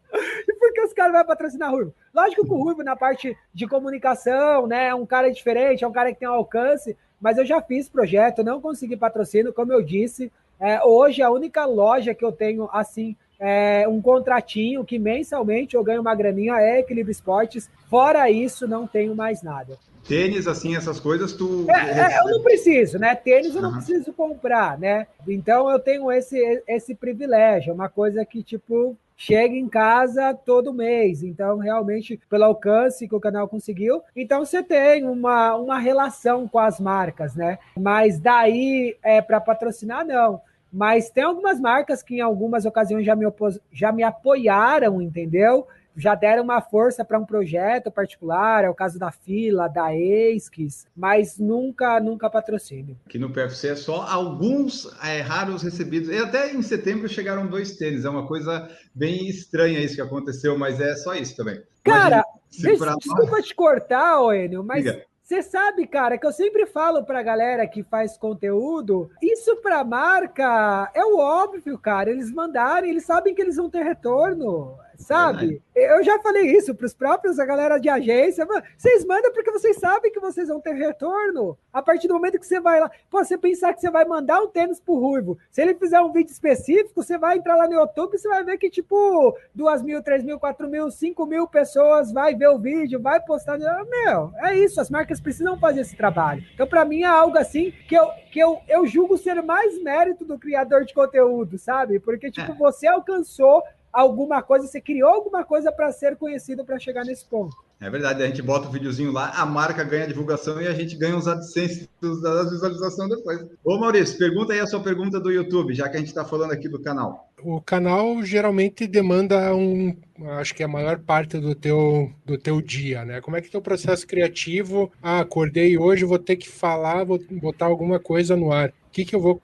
E por que os caras vão patrocinar Ruivo? Lógico que o Ruivo, na parte de comunicação, né, é um cara diferente, é um cara que tem um alcance, mas eu já fiz projeto, não consegui patrocínio, como eu disse. É, hoje, a única loja que eu tenho, assim, é um contratinho que mensalmente eu ganho uma graninha é Equilíbrio Esportes. Fora isso, não tenho mais nada. Tênis, assim, essas coisas, tu. É, é, eu não preciso, né? Tênis eu não uhum. preciso comprar, né? Então eu tenho esse, esse privilégio, é uma coisa que, tipo, chega em casa todo mês. Então, realmente, pelo alcance que o canal conseguiu, então você tem uma, uma relação com as marcas, né? Mas daí é para patrocinar, não. Mas tem algumas marcas que em algumas ocasiões já me, já me apoiaram, entendeu? já deram uma força para um projeto particular, é o caso da Fila, da Esquis, mas nunca, nunca patrocínio. Aqui no PFC é só alguns é, raros recebidos. E até em setembro chegaram dois tênis, é uma coisa bem estranha isso que aconteceu, mas é só isso também. Cara, deixa, desculpa te cortar, Enio, mas Diga. Você sabe, cara, que eu sempre falo pra galera que faz conteúdo, isso pra marca é o óbvio, cara. Eles mandarem, eles sabem que eles vão ter retorno sabe? Eu já falei isso para os próprios, a galera de agência. Vocês mandam porque vocês sabem que vocês vão ter retorno. A partir do momento que você vai lá, pô, você pensar que você vai mandar um tênis pro Ruivo, se ele fizer um vídeo específico, você vai entrar lá no YouTube e você vai ver que, tipo, duas mil, três mil, quatro mil, cinco mil pessoas vai ver o vídeo, vai postar. Meu, é isso, as marcas precisam fazer esse trabalho. Então, para mim, é algo assim que eu, que eu, eu julgo ser mais mérito do criador de conteúdo, sabe? Porque, tipo, é. você alcançou alguma coisa, você criou alguma coisa para ser conhecido para chegar nesse ponto. É verdade, a gente bota o videozinho lá, a marca ganha a divulgação e a gente ganha os AdSense das visualizações depois. Ô Maurício, pergunta aí a sua pergunta do YouTube, já que a gente está falando aqui do canal. O canal geralmente demanda um, acho que a maior parte do teu, do teu dia, né? Como é que é o processo criativo? Ah, acordei hoje, vou ter que falar, vou botar alguma coisa no ar. O que que eu vou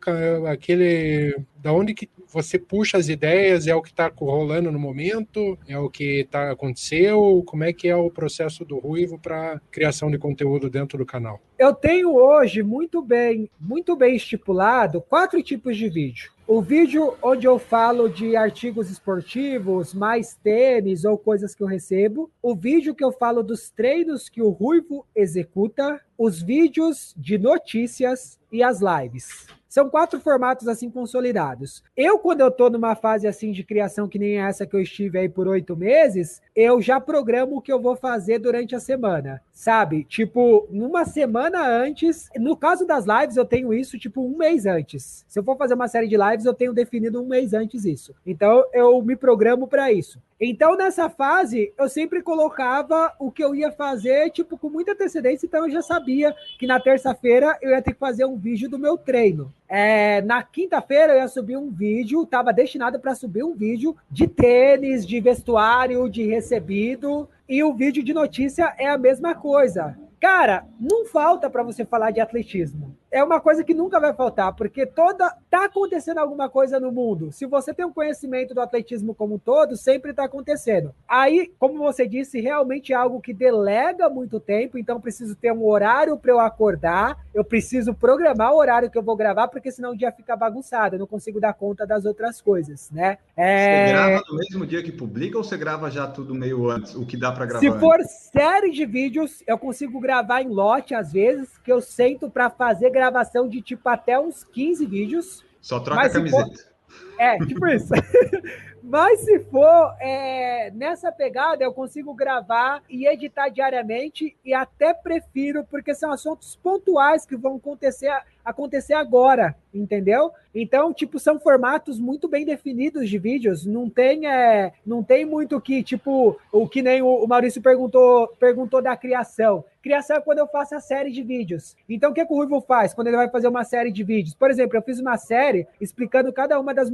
aquele da onde que você puxa as ideias? É o que está rolando no momento? É o que tá, aconteceu? Como é que é o processo do Ruivo para criação de conteúdo dentro do canal? Eu tenho hoje muito bem, muito bem estipulado quatro tipos de vídeo. O vídeo onde eu falo de artigos esportivos, mais tênis ou coisas que eu recebo. O vídeo que eu falo dos treinos que o Ruivo executa. Os vídeos de notícias e as lives. São quatro formatos assim consolidados. Eu, quando eu estou numa fase assim de criação que nem essa que eu estive aí por oito meses, eu já programo o que eu vou fazer durante a semana, sabe? Tipo, numa semana antes, no caso das lives, eu tenho isso tipo um mês antes. Se eu for fazer uma série de lives, eu tenho definido um mês antes isso. Então, eu me programo para isso. Então, nessa fase, eu sempre colocava o que eu ia fazer, tipo, com muita antecedência, então eu já sabia que na terça-feira eu ia ter que fazer um vídeo do meu treino. É, na quinta-feira eu ia subir um vídeo, estava destinado para subir um vídeo de tênis, de vestuário, de recebido, e o vídeo de notícia é a mesma coisa. Cara, não falta para você falar de atletismo é uma coisa que nunca vai faltar, porque toda tá acontecendo alguma coisa no mundo. Se você tem um conhecimento do atletismo como um todo, sempre está acontecendo. Aí, como você disse, realmente é algo que delega muito tempo, então preciso ter um horário para eu acordar, eu preciso programar o horário que eu vou gravar, porque senão o dia fica bagunçado, eu não consigo dar conta das outras coisas, né? É... Você grava no mesmo dia que publica ou você grava já tudo meio antes, o que dá para gravar? Se for série de vídeos, eu consigo gravar em lote às vezes, que eu sento para fazer gravação gravação de tipo até uns 15 vídeos. Só troca a camiseta. É, tipo isso. Mas se for é, nessa pegada, eu consigo gravar e editar diariamente e até prefiro, porque são assuntos pontuais que vão acontecer acontecer agora, entendeu? Então, tipo, são formatos muito bem definidos de vídeos, não tem, é, não tem muito que, tipo, o que nem o Maurício perguntou, perguntou da criação. Criação é quando eu faço a série de vídeos. Então, o que, que o Ruivo faz quando ele vai fazer uma série de vídeos? Por exemplo, eu fiz uma série explicando cada uma das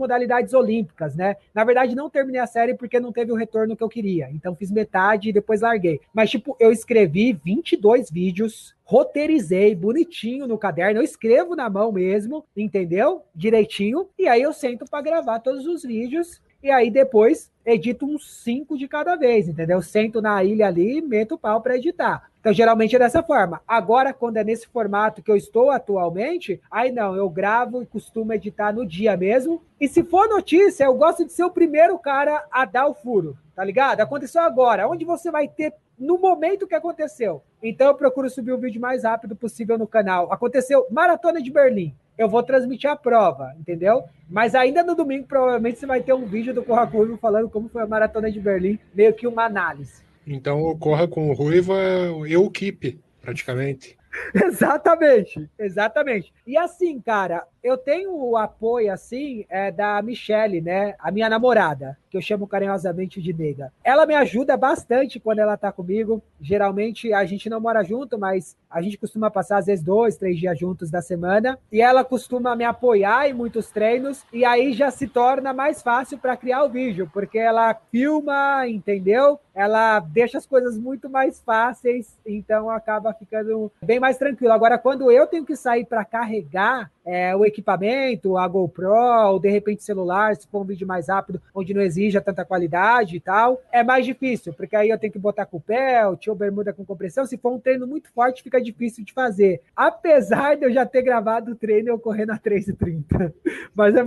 olímpicas, né? Na verdade, não terminei a série porque não teve o retorno que eu queria. Então, fiz metade e depois larguei. Mas, tipo, eu escrevi 22 vídeos roteirizei bonitinho no caderno, eu escrevo na mão mesmo, entendeu? Direitinho, e aí eu sento para gravar todos os vídeos e aí depois edito uns cinco de cada vez, entendeu? Sento na ilha ali e meto o pau para editar. Então, geralmente é dessa forma. Agora, quando é nesse formato que eu estou atualmente, aí não, eu gravo e costumo editar no dia mesmo. E se for notícia, eu gosto de ser o primeiro cara a dar o furo, tá ligado? Aconteceu agora. Onde você vai ter no momento que aconteceu. Então eu procuro subir o vídeo mais rápido possível no canal. Aconteceu Maratona de Berlim. Eu vou transmitir a prova, entendeu? Mas ainda no domingo, provavelmente, você vai ter um vídeo do Corra Curvo falando como foi a Maratona de Berlim, meio que uma análise. Então o Corra com o Ruivo é eu keep, praticamente. exatamente, exatamente. E assim, cara, eu tenho o apoio, assim, é, da Michelle, né? A minha namorada, que eu chamo carinhosamente de nega. Ela me ajuda bastante quando ela tá comigo. Geralmente a gente não mora junto, mas a gente costuma passar às vezes dois, três dias juntos da semana. E ela costuma me apoiar em muitos treinos. E aí já se torna mais fácil para criar o vídeo, porque ela filma, entendeu? Ela deixa as coisas muito mais fáceis, então acaba ficando bem mais tranquilo. Agora, quando eu tenho que sair para carregar é, o equipamento, a GoPro, ou de repente celular, se for um vídeo mais rápido, onde não exija tanta qualidade e tal, é mais difícil, porque aí eu tenho que botar com pelt ou bermuda com compressão. Se for um treino muito forte, fica difícil de fazer. Apesar de eu já ter gravado o treino eu correndo a 3,30. Mas é,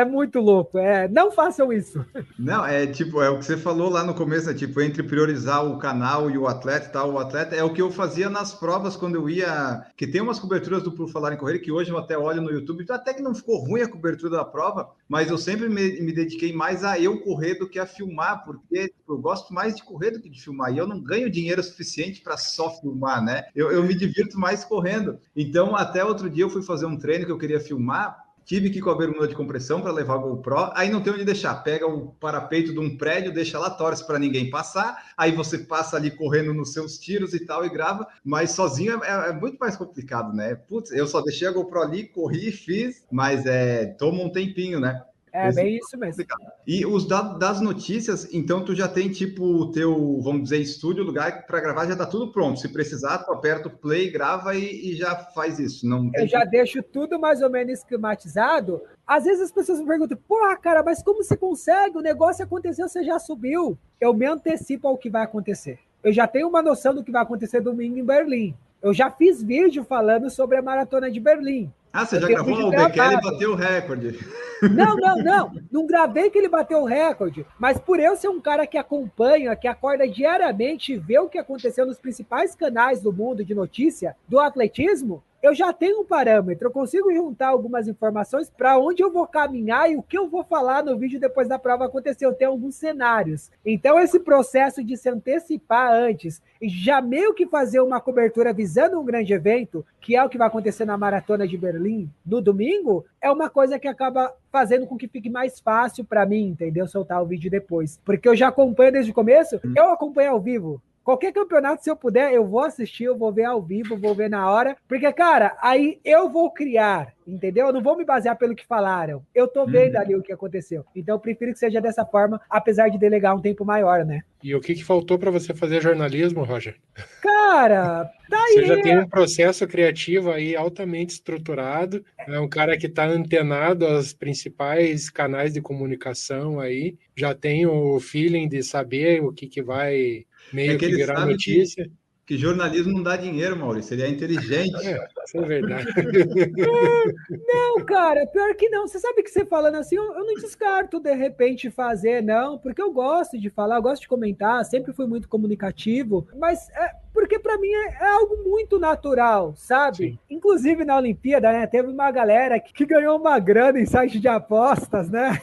é muito louco. É, não façam isso. Não, é tipo, é o que você falou lá no começo, é tipo, entre priorizar o canal e o atleta e tal, o atleta é o que eu fazia nas provas quando eu ia. Que tem umas coberturas do Por Falar em Correr, que hoje eu até olho no YouTube, até que não ficou ruim a cobertura da prova, mas eu sempre me, me dediquei mais a eu correr do que a filmar, porque eu gosto mais de correr do que de filmar, e eu não ganho dinheiro suficiente para só filmar, né? Eu, eu me divirto mais correndo. Então, até outro dia eu fui fazer um treino que eu queria filmar, tive que ir com a bermuda de compressão para levar a GoPro, aí não tem onde deixar, pega o parapeito de um prédio, deixa lá, torce para ninguém passar, aí você passa ali correndo nos seus tiros e tal e grava, mas sozinho é, é muito mais complicado, né? Putz, eu só deixei a GoPro ali, corri, fiz, mas é, toma um tempinho, né? É bem isso mesmo. E os dados das notícias, então tu já tem tipo o teu, vamos dizer, estúdio, lugar para gravar, já tá tudo pronto. Se precisar, tu aperta o play, grava e, e já faz isso. Não Eu já deixo tudo mais ou menos esquematizado. Às vezes as pessoas me perguntam, porra, cara, mas como você consegue? O negócio aconteceu, você já subiu. Eu me antecipo ao que vai acontecer. Eu já tenho uma noção do que vai acontecer domingo em Berlim. Eu já fiz vídeo falando sobre a maratona de Berlim. Ah, você já gravou? O Bekele bateu o recorde. Não, não, não. Não gravei que ele bateu o recorde. Mas por eu ser um cara que acompanha, que acorda diariamente e vê o que aconteceu nos principais canais do mundo de notícia do atletismo, eu já tenho um parâmetro, eu consigo juntar algumas informações para onde eu vou caminhar e o que eu vou falar no vídeo depois da prova acontecer. Eu tenho alguns cenários. Então, esse processo de se antecipar antes e já meio que fazer uma cobertura visando um grande evento, que é o que vai acontecer na Maratona de Berlim no domingo, é uma coisa que acaba fazendo com que fique mais fácil para mim, entendeu? Soltar o vídeo depois. Porque eu já acompanho desde o começo, eu acompanho ao vivo. Qualquer campeonato, se eu puder, eu vou assistir, eu vou ver ao vivo, vou ver na hora. Porque, cara, aí eu vou criar, entendeu? Eu não vou me basear pelo que falaram. Eu tô vendo uhum. ali o que aconteceu. Então, eu prefiro que seja dessa forma, apesar de delegar um tempo maior, né? E o que, que faltou para você fazer jornalismo, Roger? Cara, tá aí. Você já tem um processo criativo aí altamente estruturado. É um cara que está antenado aos principais canais de comunicação aí. Já tem o feeling de saber o que, que vai meio é que, que virar notícia. Que, que, jornalismo não dá dinheiro, Maurício, ele é inteligente. É, isso é verdade. não, cara, pior que não. Você sabe que você falando assim, eu, eu, não descarto de repente fazer, não, porque eu gosto de falar, eu gosto de comentar, sempre fui muito comunicativo, mas é, porque para mim é, é, algo muito natural, sabe? Sim. Inclusive na Olimpíada, né, teve uma galera que, que ganhou uma grana em site de apostas, né?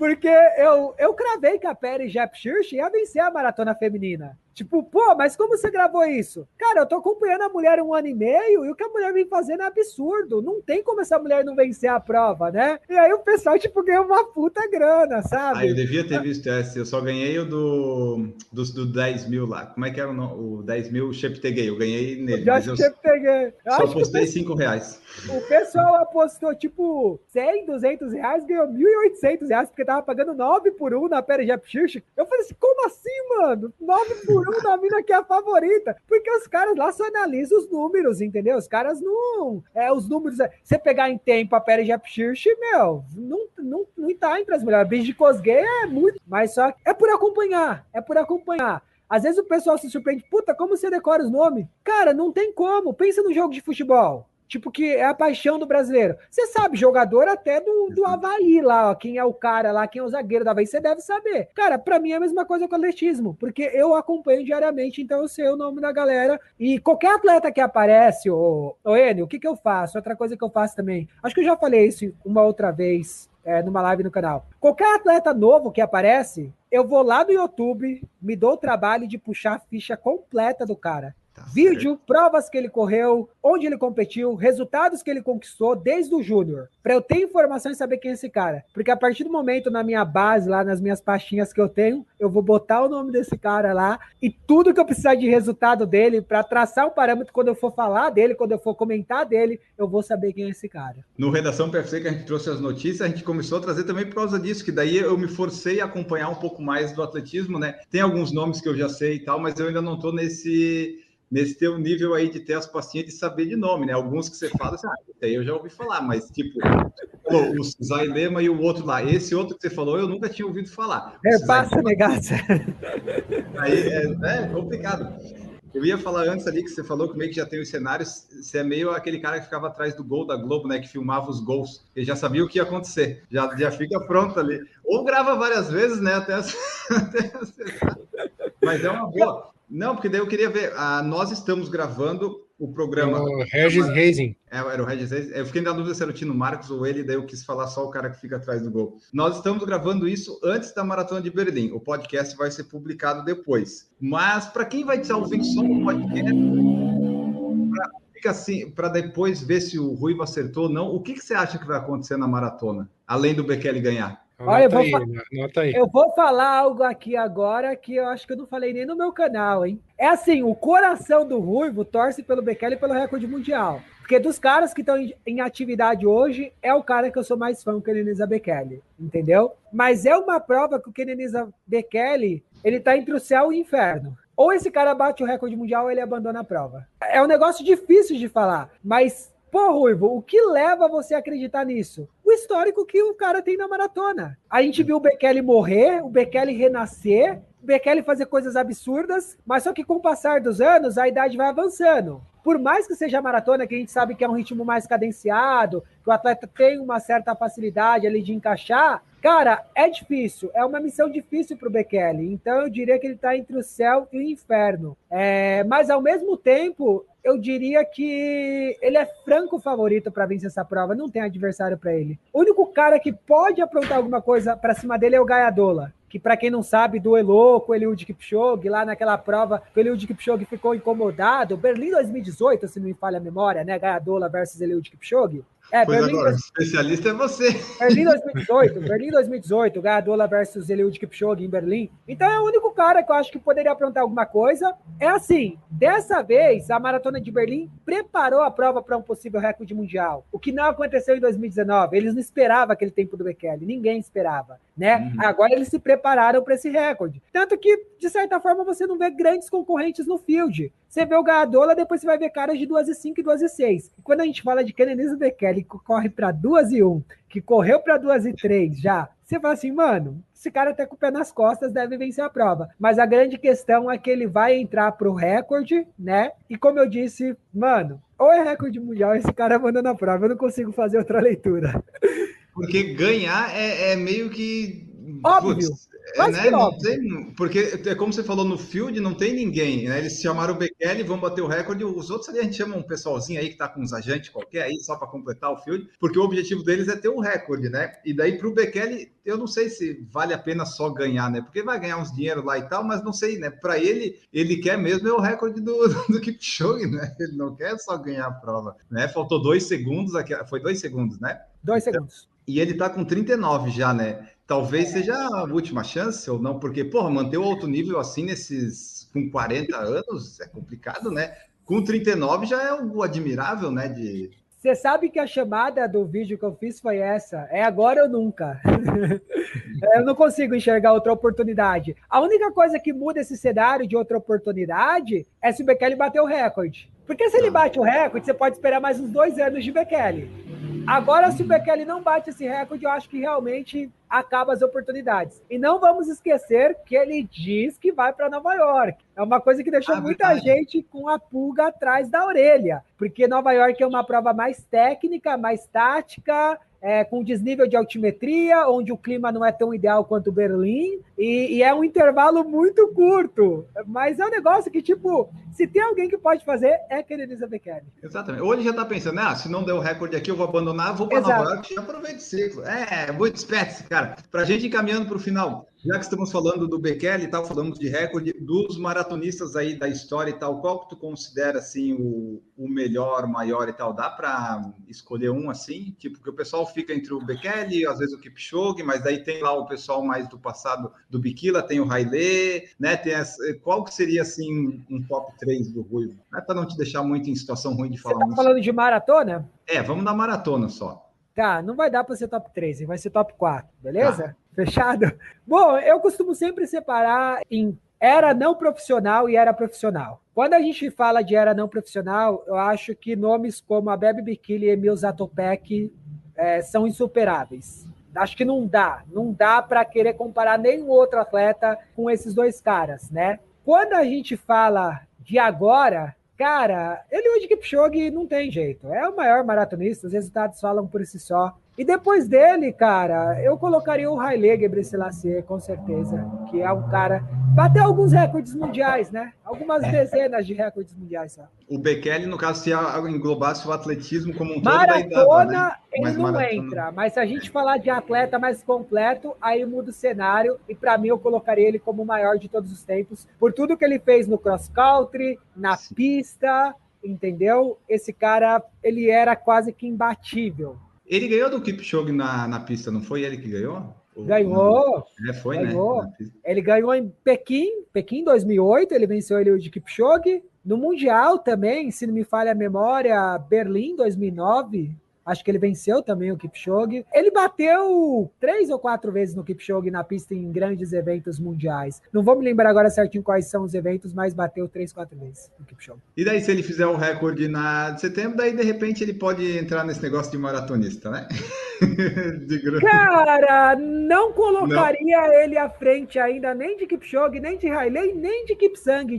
Porque eu, eu cravei que a Perry Jepchirch ia vencer a maratona feminina. Tipo, pô, mas como você gravou isso? Cara, eu tô acompanhando a mulher um ano e meio e o que a mulher vem fazendo é absurdo. Não tem como essa mulher não vencer a prova, né? E aí o pessoal, tipo, ganhou uma puta grana, sabe? Ah, eu devia ter visto essa. Eu só ganhei o do, do, do 10 mil lá. Como é que era o, o 10 mil Cheptegei? Eu ganhei nele. Já Cheptegei. Só postei 5 reais. O pessoal apostou, tipo, 100, 200 reais, ganhou 1.800 reais, porque tava pagando 9 por 1 na Pere Jepchirch. Eu falei assim, como assim, mano? 9 por por da mina que é a favorita. Porque os caras lá só analisam os números, entendeu? Os caras não. É, os números. É, você pegar em tempo a Perry Japshirch, meu, não, não, não tá entre as melhores. Bicho de Cosgay é muito. Mas só. É por acompanhar. É por acompanhar. Às vezes o pessoal se surpreende, puta, como você decora os nomes? Cara, não tem como. Pensa no jogo de futebol tipo que é a paixão do brasileiro. Você sabe, jogador até do, do Havaí lá, ó, quem é o cara lá, quem é o zagueiro do Havaí, você deve saber. Cara, para mim é a mesma coisa com o atletismo, porque eu acompanho diariamente, então eu sei o nome da galera. E qualquer atleta que aparece, ô, ô Enio, o que que eu faço? Outra coisa que eu faço também, acho que eu já falei isso uma outra vez, é, numa live no canal. Qualquer atleta novo que aparece, eu vou lá no YouTube, me dou o trabalho de puxar a ficha completa do cara. Tá Vídeo, certo. provas que ele correu, onde ele competiu, resultados que ele conquistou desde o Júnior. Para eu ter informação e saber quem é esse cara. Porque a partir do momento, na minha base, lá nas minhas pastinhas que eu tenho, eu vou botar o nome desse cara lá e tudo que eu precisar de resultado dele, para traçar o parâmetro quando eu for falar dele, quando eu for comentar dele, eu vou saber quem é esse cara. No Redação PFC, que a gente trouxe as notícias, a gente começou a trazer também por causa disso, que daí eu me forcei a acompanhar um pouco mais do atletismo, né? Tem alguns nomes que eu já sei e tal, mas eu ainda não estou nesse nesse teu nível aí de ter as pastinhas de saber de nome, né? Alguns que você fala assim, ah, aí eu já ouvi falar, mas tipo, o Zailema e o outro lá, esse outro que você falou, eu nunca tinha ouvido falar. É, passa, negaça. Aí é, é, complicado. Eu ia falar antes ali que você falou que meio que já tem os cenários, você é meio aquele cara que ficava atrás do gol da Globo, né? Que filmava os gols, ele já sabia o que ia acontecer, já, já fica pronto ali. Ou grava várias vezes, né? Até, até Mas é uma boa. Não, porque daí eu queria ver. Ah, nós estamos gravando o programa. É o Regis Reising. É, era o Regis Reising. Eu fiquei na dúvida se era o Tino Marcos ou ele, daí eu quis falar só o cara que fica atrás do gol. Nós estamos gravando isso antes da Maratona de Berlim. O podcast vai ser publicado depois. Mas para quem vai estar ouvindo só no podcast, pra, fica assim, para depois ver se o Ruivo acertou ou não, o que, que você acha que vai acontecer na maratona, além do Bekele ganhar? Olha, eu vou, aí, aí. eu vou falar algo aqui agora que eu acho que eu não falei nem no meu canal, hein? É assim, o coração do Ruivo torce pelo Bekele e pelo recorde mundial. Porque dos caras que estão em, atividade hoje, é o cara que eu sou mais fã, o Keneniza Bekele, entendeu? Mas é uma prova que o Keneniza Bekele, ele tá entre o céu e o inferno. Ou esse cara bate o recorde mundial ou ele abandona a prova. É um negócio difícil de falar, mas Pô, Ruivo, o que leva você a acreditar nisso? Histórico que o cara tem na maratona. A gente viu o Bekele morrer, o Bekele renascer, o Bekele fazer coisas absurdas, mas só que com o passar dos anos, a idade vai avançando. Por mais que seja maratona, que a gente sabe que é um ritmo mais cadenciado, que o atleta tem uma certa facilidade ali de encaixar, cara, é difícil, é uma missão difícil para o Bekele. Então eu diria que ele está entre o céu e o inferno. É, mas ao mesmo tempo, eu diria que ele é franco favorito para vencer essa prova, não tem adversário para ele. O único cara que pode aprontar alguma coisa para cima dele é o Gaiadola, que para quem não sabe, duelou com o Eliud Kipchoge lá naquela prova, que o Eliud Kipchoge ficou incomodado, Berlim 2018, se não me falha a memória, né, Gaiadola versus Eliud Kipchoge. É, pois Berlim, agora, especialista é você. Berlim 2018, Berlim 2018, Gadola versus Eliud Kipchoge em Berlim. Então é o único cara que eu acho que poderia aprontar alguma coisa. É assim, dessa vez a maratona de Berlim preparou a prova para um possível recorde mundial, o que não aconteceu em 2019. Eles não esperavam aquele tempo do Bekele, ninguém esperava, né? Uhum. Agora eles se prepararam para esse recorde. Tanto que, de certa forma, você não vê grandes concorrentes no field. Você vê o Gadola, depois você vai ver caras de 2 e 5 e 2 e 6. E quando a gente fala de Kenenisa Bekele, corre para 2 e 1, que correu para 2 e 3 já, você fala assim, mano, esse cara até com o pé nas costas deve vencer a prova. Mas a grande questão é que ele vai entrar pro recorde, né? E como eu disse, mano, ou é recorde mundial, esse cara manda na prova. Eu não consigo fazer outra leitura. Porque ganhar é, é meio que. Óbvio. Putz, é, né? não tem, porque é como você falou no field, não tem ninguém, né? Eles chamaram o Bekele, vão bater o recorde. Os outros ali a gente chama um pessoalzinho aí que tá com uns agentes qualquer aí, só para completar o field, porque o objetivo deles é ter um recorde, né? E daí para o Bekele, eu não sei se vale a pena só ganhar, né? Porque vai ganhar uns dinheiro lá e tal, mas não sei, né? Para ele, ele quer mesmo é o recorde do, do Kipchoge, né? Ele não quer só ganhar a prova, né? Faltou dois segundos aqui, foi dois segundos, né? Dois segundos. E ele tá com 39 já, né? Talvez seja a última chance ou não, porque, porra, manter o alto nível assim nesses com 40 anos é complicado, né? Com 39 já é algo admirável, né? De... Você sabe que a chamada do vídeo que eu fiz foi essa: é agora ou nunca. eu não consigo enxergar outra oportunidade. A única coisa que muda esse cenário de outra oportunidade é se o Bekele bater o recorde. Porque se ele bate o recorde, você pode esperar mais uns dois anos de Bekele. Agora, se o Bekele não bate esse recorde, eu acho que realmente acaba as oportunidades. E não vamos esquecer que ele diz que vai para Nova York. É uma coisa que deixou ah, muita verdade. gente com a pulga atrás da orelha, porque Nova York é uma prova mais técnica, mais tática, é, com desnível de altimetria, onde o clima não é tão ideal quanto Berlim, e, e, é um intervalo muito curto. Mas é um negócio que, tipo, se tem alguém que pode fazer, é Kenenisa Bekele. Exatamente. Ou ele já tá pensando, ah, se não deu o recorde aqui, eu vou abandonar, vou para Nova York e aproveito o ciclo. É, muito esperto cara. Pra gente ir caminhando para o final. já que estamos falando do Bekele e tal, falamos de recorde, dos maratonistas aí da história e tal, qual que tu considera, assim, o, o melhor, maior e tal? Dá para escolher um, assim? Tipo, que o pessoal fica entre o Bekele, às vezes o Kipchoge, mas daí tem lá o pessoal mais do passado do Bikila, tem o Haile, né? Tem as, qual que seria, assim, um top 3 do Ruivo? É para não te deixar muito em situação ruim de falar Você tá falando de maratona? É, vamos dar maratona só. Tá, não vai dar para ser top 3, vai ser top 4, beleza? Tá. Fechado? Bom, eu costumo sempre separar em era não profissional e era profissional. Quando a gente fala de era não profissional, eu acho que nomes como a Bebe Bikili e Emil Zatopek é, são insuperáveis. Acho que não dá, não dá para querer comparar nenhum outro atleta com esses dois caras, né? Quando a gente fala de agora, Cara, ele hoje Kipchoge não tem jeito. É o maior maratonista, os resultados falam por si só. E depois dele, cara, eu colocaria o Haile Gebrselassie, com certeza, que é um cara bateu alguns recordes mundiais, né? Algumas dezenas de recordes mundiais só. O Bekele, no caso, se englobasse o atletismo como um maratona, todo, maratona, né? ele mas não maratona... entra, mas se a gente falar de atleta mais completo, aí muda o cenário e para mim eu colocaria ele como o maior de todos os tempos, por tudo que ele fez no cross country, na Sim. pista, entendeu? Esse cara, ele era quase que imbatível. Ele ganhou do Kipchoge na, na pista, não foi ele que ganhou? Ganhou. É, foi, né? ganhou. né? Ele ganhou em Pequim, Pequim 2008, ele venceu ele de Kipchoge. No Mundial também, se não me falha a memória, Berlim 2009, Acho que ele venceu também o Kipchoge. Ele bateu três ou quatro vezes no Kipchoge na pista em grandes eventos mundiais. Não vou me lembrar agora certinho quais são os eventos, mas bateu três, quatro vezes no Kipchoge. E daí, se ele fizer o recorde na de setembro, daí de repente ele pode entrar nesse negócio de maratonista, né? de Cara, não colocaria não. ele à frente ainda nem de Kipchoge, nem de Hailey, nem de Kipsang,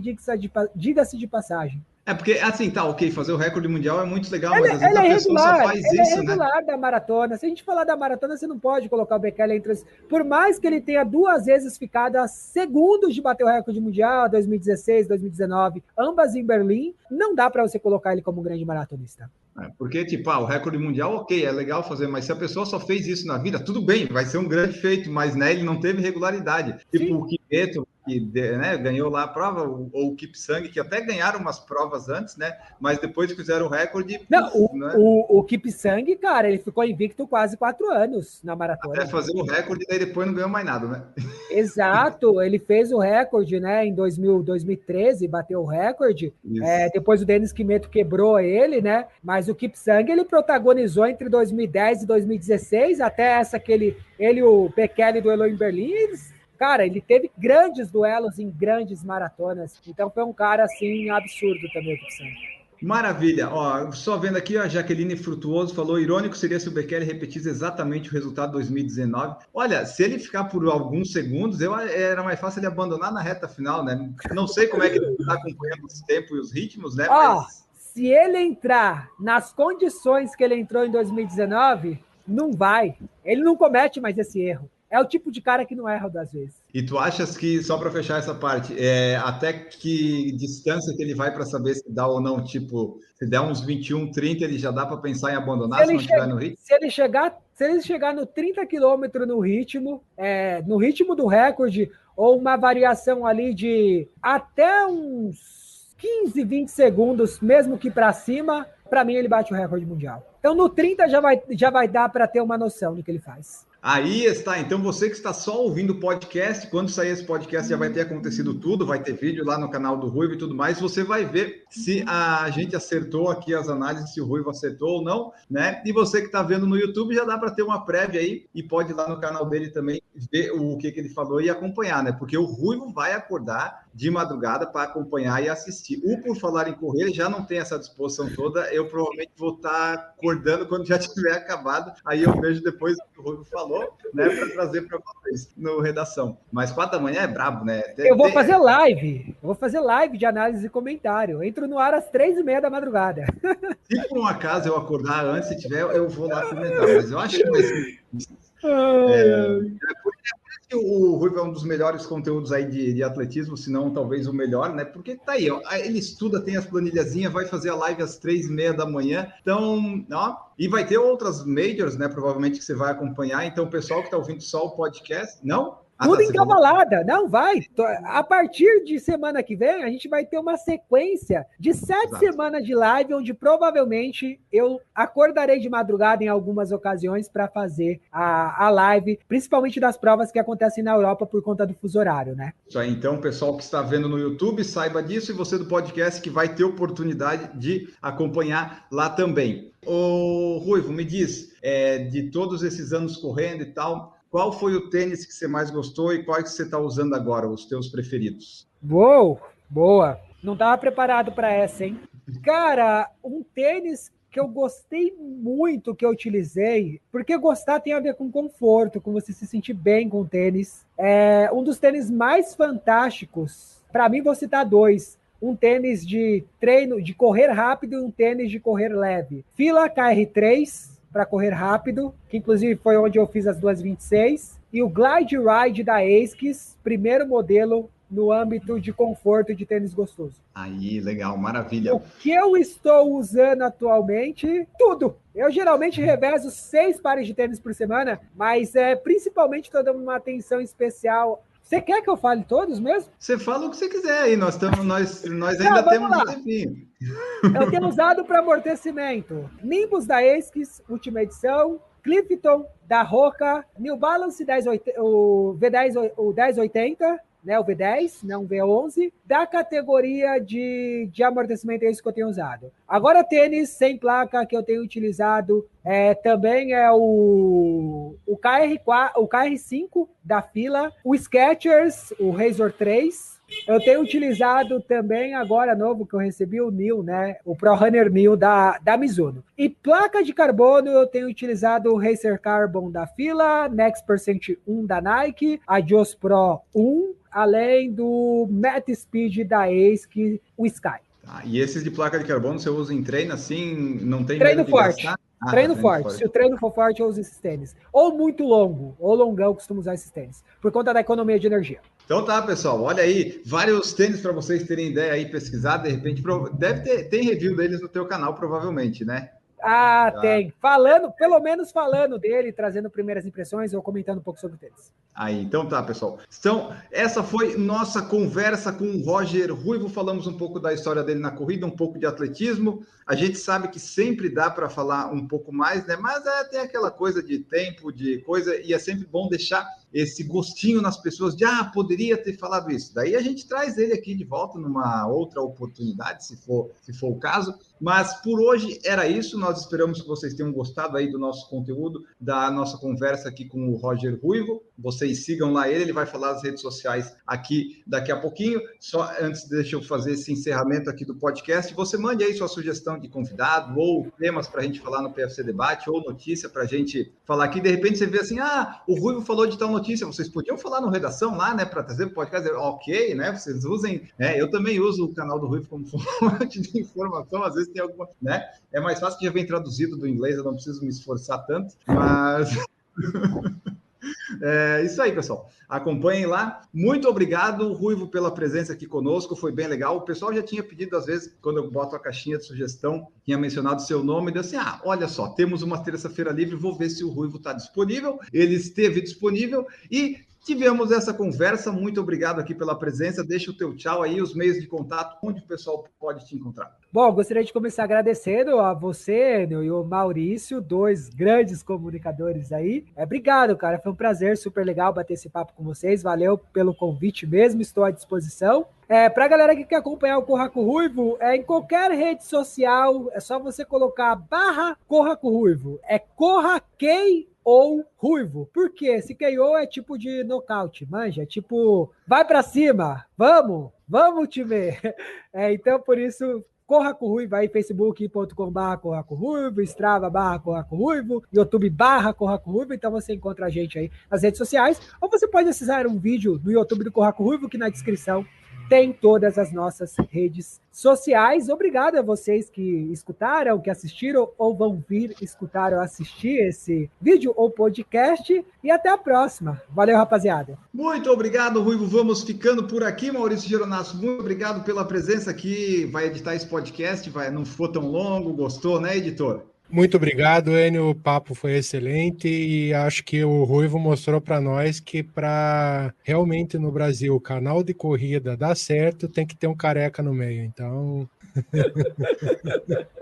diga-se de passagem. É porque, assim, tá, ok, fazer o recorde mundial é muito legal, ele, mas às vezes a é pessoa regular, só faz ele isso, é regular né? da maratona. Se a gente falar da maratona, você não pode colocar o Bekele entre os... Por mais que ele tenha duas vezes ficado a segundos de bater o recorde mundial, 2016, 2019, ambas em Berlim, não dá para você colocar ele como um grande maratonista. É, porque, tipo, ah, o recorde mundial, ok, é legal fazer, mas se a pessoa só fez isso na vida, tudo bem, vai ser um grande feito, mas né, ele não teve regularidade. Tipo, Sim. o Kimeto, que né, ganhou lá a prova, ou o Kipsang, que até ganharam umas provas antes, né? Mas depois fizeram o recorde. Não, o, né? o, o Kipsang, cara, ele ficou invicto quase quatro anos na maratona. Até fazer o recorde, daí depois não ganhou mais nada, né? Exato, ele fez o recorde, né? Em 2000, 2013, bateu o recorde. É, depois o Denis Kimeto quebrou ele, né? Mas o Kipsang, ele protagonizou entre 2010 e 2016, até essa que ele, ele o Bekele do Eloy Berlim, eles Cara, ele teve grandes duelos em grandes maratonas. Então foi um cara assim absurdo também, o Maravilha. Ó, só vendo aqui, a Jaqueline Frutuoso falou: irônico seria se o Bekele repetisse exatamente o resultado de 2019. Olha, se ele ficar por alguns segundos, eu, era mais fácil ele abandonar na reta final, né? Não sei como é que ele está acompanhando os tempos e os ritmos, né? Ó, Mas... se ele entrar nas condições que ele entrou em 2019, não vai. Ele não comete mais esse erro é o tipo de cara que não erra das vezes. E tu achas que, só para fechar essa parte, é, até que distância que ele vai para saber se dá ou não? Tipo, se der uns 21, 30, ele já dá para pensar em abandonar se, se não estiver no ritmo? Se ele chegar, se ele chegar no 30 km no ritmo, é, no ritmo do recorde, ou uma variação ali de até uns 15, 20 segundos, mesmo que para cima, para mim ele bate o recorde mundial. Então no 30 já vai, já vai dar para ter uma noção do que ele faz. Aí está. Então, você que está só ouvindo o podcast, quando sair esse podcast já vai ter acontecido tudo, vai ter vídeo lá no canal do Ruivo e tudo mais. Você vai ver se a gente acertou aqui as análises, se o Ruivo acertou ou não, né? E você que está vendo no YouTube já dá para ter uma prévia aí e pode ir lá no canal dele também ver o que, que ele falou e acompanhar, né? Porque o Ruivo vai acordar de madrugada para acompanhar e assistir. O Por Falar em Correr já não tem essa disposição toda. Eu provavelmente vou estar tá acordando quando já tiver acabado. Aí eu vejo depois o que o Ruivo falou né, para trazer para vocês no redação. Mas quatro da manhã é brabo, né? Tem, eu vou tem... fazer live, eu vou fazer live de análise e comentário. Eu entro no ar às três e meia da madrugada. Se por um acaso eu acordar antes, se tiver, eu vou lá comentar. Mas eu acho que vai ser. É, é que o Ruivo é um dos melhores conteúdos aí de, de, atletismo, se não talvez o melhor, né? Porque tá aí, ó, ele estuda, tem as planilhazinhas, vai fazer a live às três e meia da manhã. Então, ó, e vai ter outras majors, né? Provavelmente que você vai acompanhar. Então, o pessoal que está ouvindo só o podcast, não? Ah, Tudo tá, encavalada. Não, vai. A partir de semana que vem, a gente vai ter uma sequência de sete Exato. semanas de live, onde provavelmente eu acordarei de madrugada em algumas ocasiões para fazer a, a live, principalmente das provas que acontecem na Europa por conta do fuso horário, né? Isso aí, então, o pessoal que está vendo no YouTube, saiba disso, e você do podcast que vai ter oportunidade de acompanhar lá também. Ô, Ruivo, me diz, é, de todos esses anos correndo e tal, qual foi o tênis que você mais gostou e qual que você está usando agora, os teus preferidos? Uou, boa. Não estava preparado para essa, hein? Cara, um tênis que eu gostei muito que eu utilizei, porque gostar tem a ver com conforto, com você se sentir bem com o tênis. É um dos tênis mais fantásticos. Para mim, vou citar dois. Um tênis de treino, de correr rápido e um tênis de correr leve. Fila KR3, para correr rápido, que inclusive foi onde eu fiz as 226, e o Glide Ride da ASICS, primeiro modelo no âmbito de conforto de tênis gostoso. Aí, legal, maravilha. O que eu estou usando atualmente? Tudo. Eu geralmente revezo seis pares de tênis por semana, mas é principalmente estou dando uma atenção especial você quer que eu fale todos mesmo? Você fala o que você quiser aí, nós, tamo, nós, nós ainda Não, temos um tempinho. Eu tenho usado para amortecimento. Nimbus da Esquis, última edição, Clifton da Roca, New Balance 10, o V10, o 1080, né, o V10, não o V11, da categoria de, de amortecimento, é isso que eu tenho usado. Agora, tênis sem placa que eu tenho utilizado é, também é o, o, KR4, o KR5 da fila, o Skechers, o Razor 3, eu tenho utilizado também agora novo que eu recebi o New, né? O Pro Runner New da, da Mizuno. E placa de carbono eu tenho utilizado o Racer Carbon da fila, Next Percent 1 da Nike, a Jos Pro 1, além do Matt Speed da Ace, o Sky. Tá, e esses de placa de carbono você usa em treino assim, não tem treino forte. Ah, treino, treino forte. forte. Se o treino for forte, eu uso esses tênis. Ou muito longo, ou longão, eu costumo usar esses tênis, por conta da economia de energia. Então tá, pessoal, olha aí, vários tênis para vocês terem ideia aí, pesquisar, de repente, deve ter, tem review deles no teu canal, provavelmente, né? Ah, tá. tem. Falando, pelo menos falando dele, trazendo primeiras impressões ou comentando um pouco sobre o tênis. Aí, então tá, pessoal. Então, essa foi nossa conversa com o Roger Ruivo. Falamos um pouco da história dele na corrida, um pouco de atletismo. A gente sabe que sempre dá para falar um pouco mais, né? Mas é, tem aquela coisa de tempo, de coisa, e é sempre bom deixar esse gostinho nas pessoas de ah, poderia ter falado isso. Daí a gente traz ele aqui de volta numa outra oportunidade, se for, se for o caso. Mas por hoje era isso. Nós esperamos que vocês tenham gostado aí do nosso conteúdo, da nossa conversa aqui com o Roger Ruivo. Vocês sigam lá ele, ele vai falar as redes sociais aqui daqui a pouquinho. Só antes, deixa eu fazer esse encerramento aqui do podcast. Você mande aí sua sugestão de convidado ou temas para a gente falar no PFC Debate ou notícia para a gente falar aqui. De repente você vê assim, ah, o Ruivo falou de tal notícia notícia, vocês podiam falar no redação lá, né, para trazer podcast, ok, né, vocês usem, né, eu também uso o canal do Rui como fonte de informação, às vezes tem alguma, né, é mais fácil que já vem traduzido do inglês, eu não preciso me esforçar tanto, mas... É isso aí, pessoal. Acompanhem lá. Muito obrigado, Ruivo, pela presença aqui conosco. Foi bem legal. O pessoal já tinha pedido, às vezes, quando eu boto a caixinha de sugestão, tinha mencionado seu nome deu assim: ah, olha só, temos uma terça-feira livre, vou ver se o Ruivo está disponível. Ele esteve disponível e Tivemos essa conversa, muito obrigado aqui pela presença. Deixa o teu tchau aí, os meios de contato, onde o pessoal pode te encontrar. Bom, gostaria de começar agradecendo a você e o Maurício, dois grandes comunicadores aí. É, obrigado, cara. Foi um prazer, super legal bater esse papo com vocês. Valeu pelo convite mesmo, estou à disposição. É, para a galera que quer acompanhar o Corraco Ruivo, é em qualquer rede social, é só você colocar barra Corraco Ruivo. É Corra Quem ou ruivo. Por quê? Se KO é tipo de nocaute, manja? Tipo, vai para cima, vamos, vamos time. É, então, por isso, Corra com Ruivo aí, facebook.com barra Corra com Ruivo, Strava barra Corra com Ruivo, YouTube barra Corra com Ruivo, então você encontra a gente aí nas redes sociais, ou você pode acessar um vídeo no YouTube do Corra com Ruivo, que na descrição tem todas as nossas redes sociais. Obrigado a vocês que escutaram, que assistiram ou vão vir escutar ou assistir esse vídeo ou podcast. E até a próxima. Valeu, rapaziada. Muito obrigado, Ruivo. Vamos ficando por aqui, Maurício Geronasso. Muito obrigado pela presença aqui. Vai editar esse podcast, vai, não ficou tão longo, gostou, né, editor? Muito obrigado, Enio. O papo foi excelente e acho que o Ruivo mostrou para nós que para realmente no Brasil o canal de corrida dar certo tem que ter um careca no meio. Então.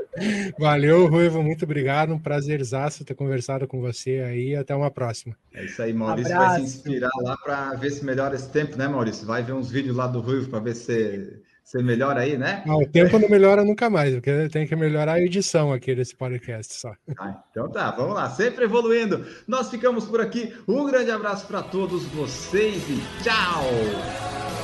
Valeu, Ruivo, muito obrigado. Um prazerzaço ter conversado com você aí. Até uma próxima. É isso aí, Maurício Abraço. vai se inspirar lá para ver se melhora esse tempo, né, Maurício? Vai ver uns vídeos lá do Ruivo para ver se você melhora aí, né? Não, o tempo não melhora nunca mais, porque tem que melhorar a edição aqui desse podcast só. Ah, então tá, vamos lá, sempre evoluindo. Nós ficamos por aqui. Um grande abraço para todos vocês e tchau!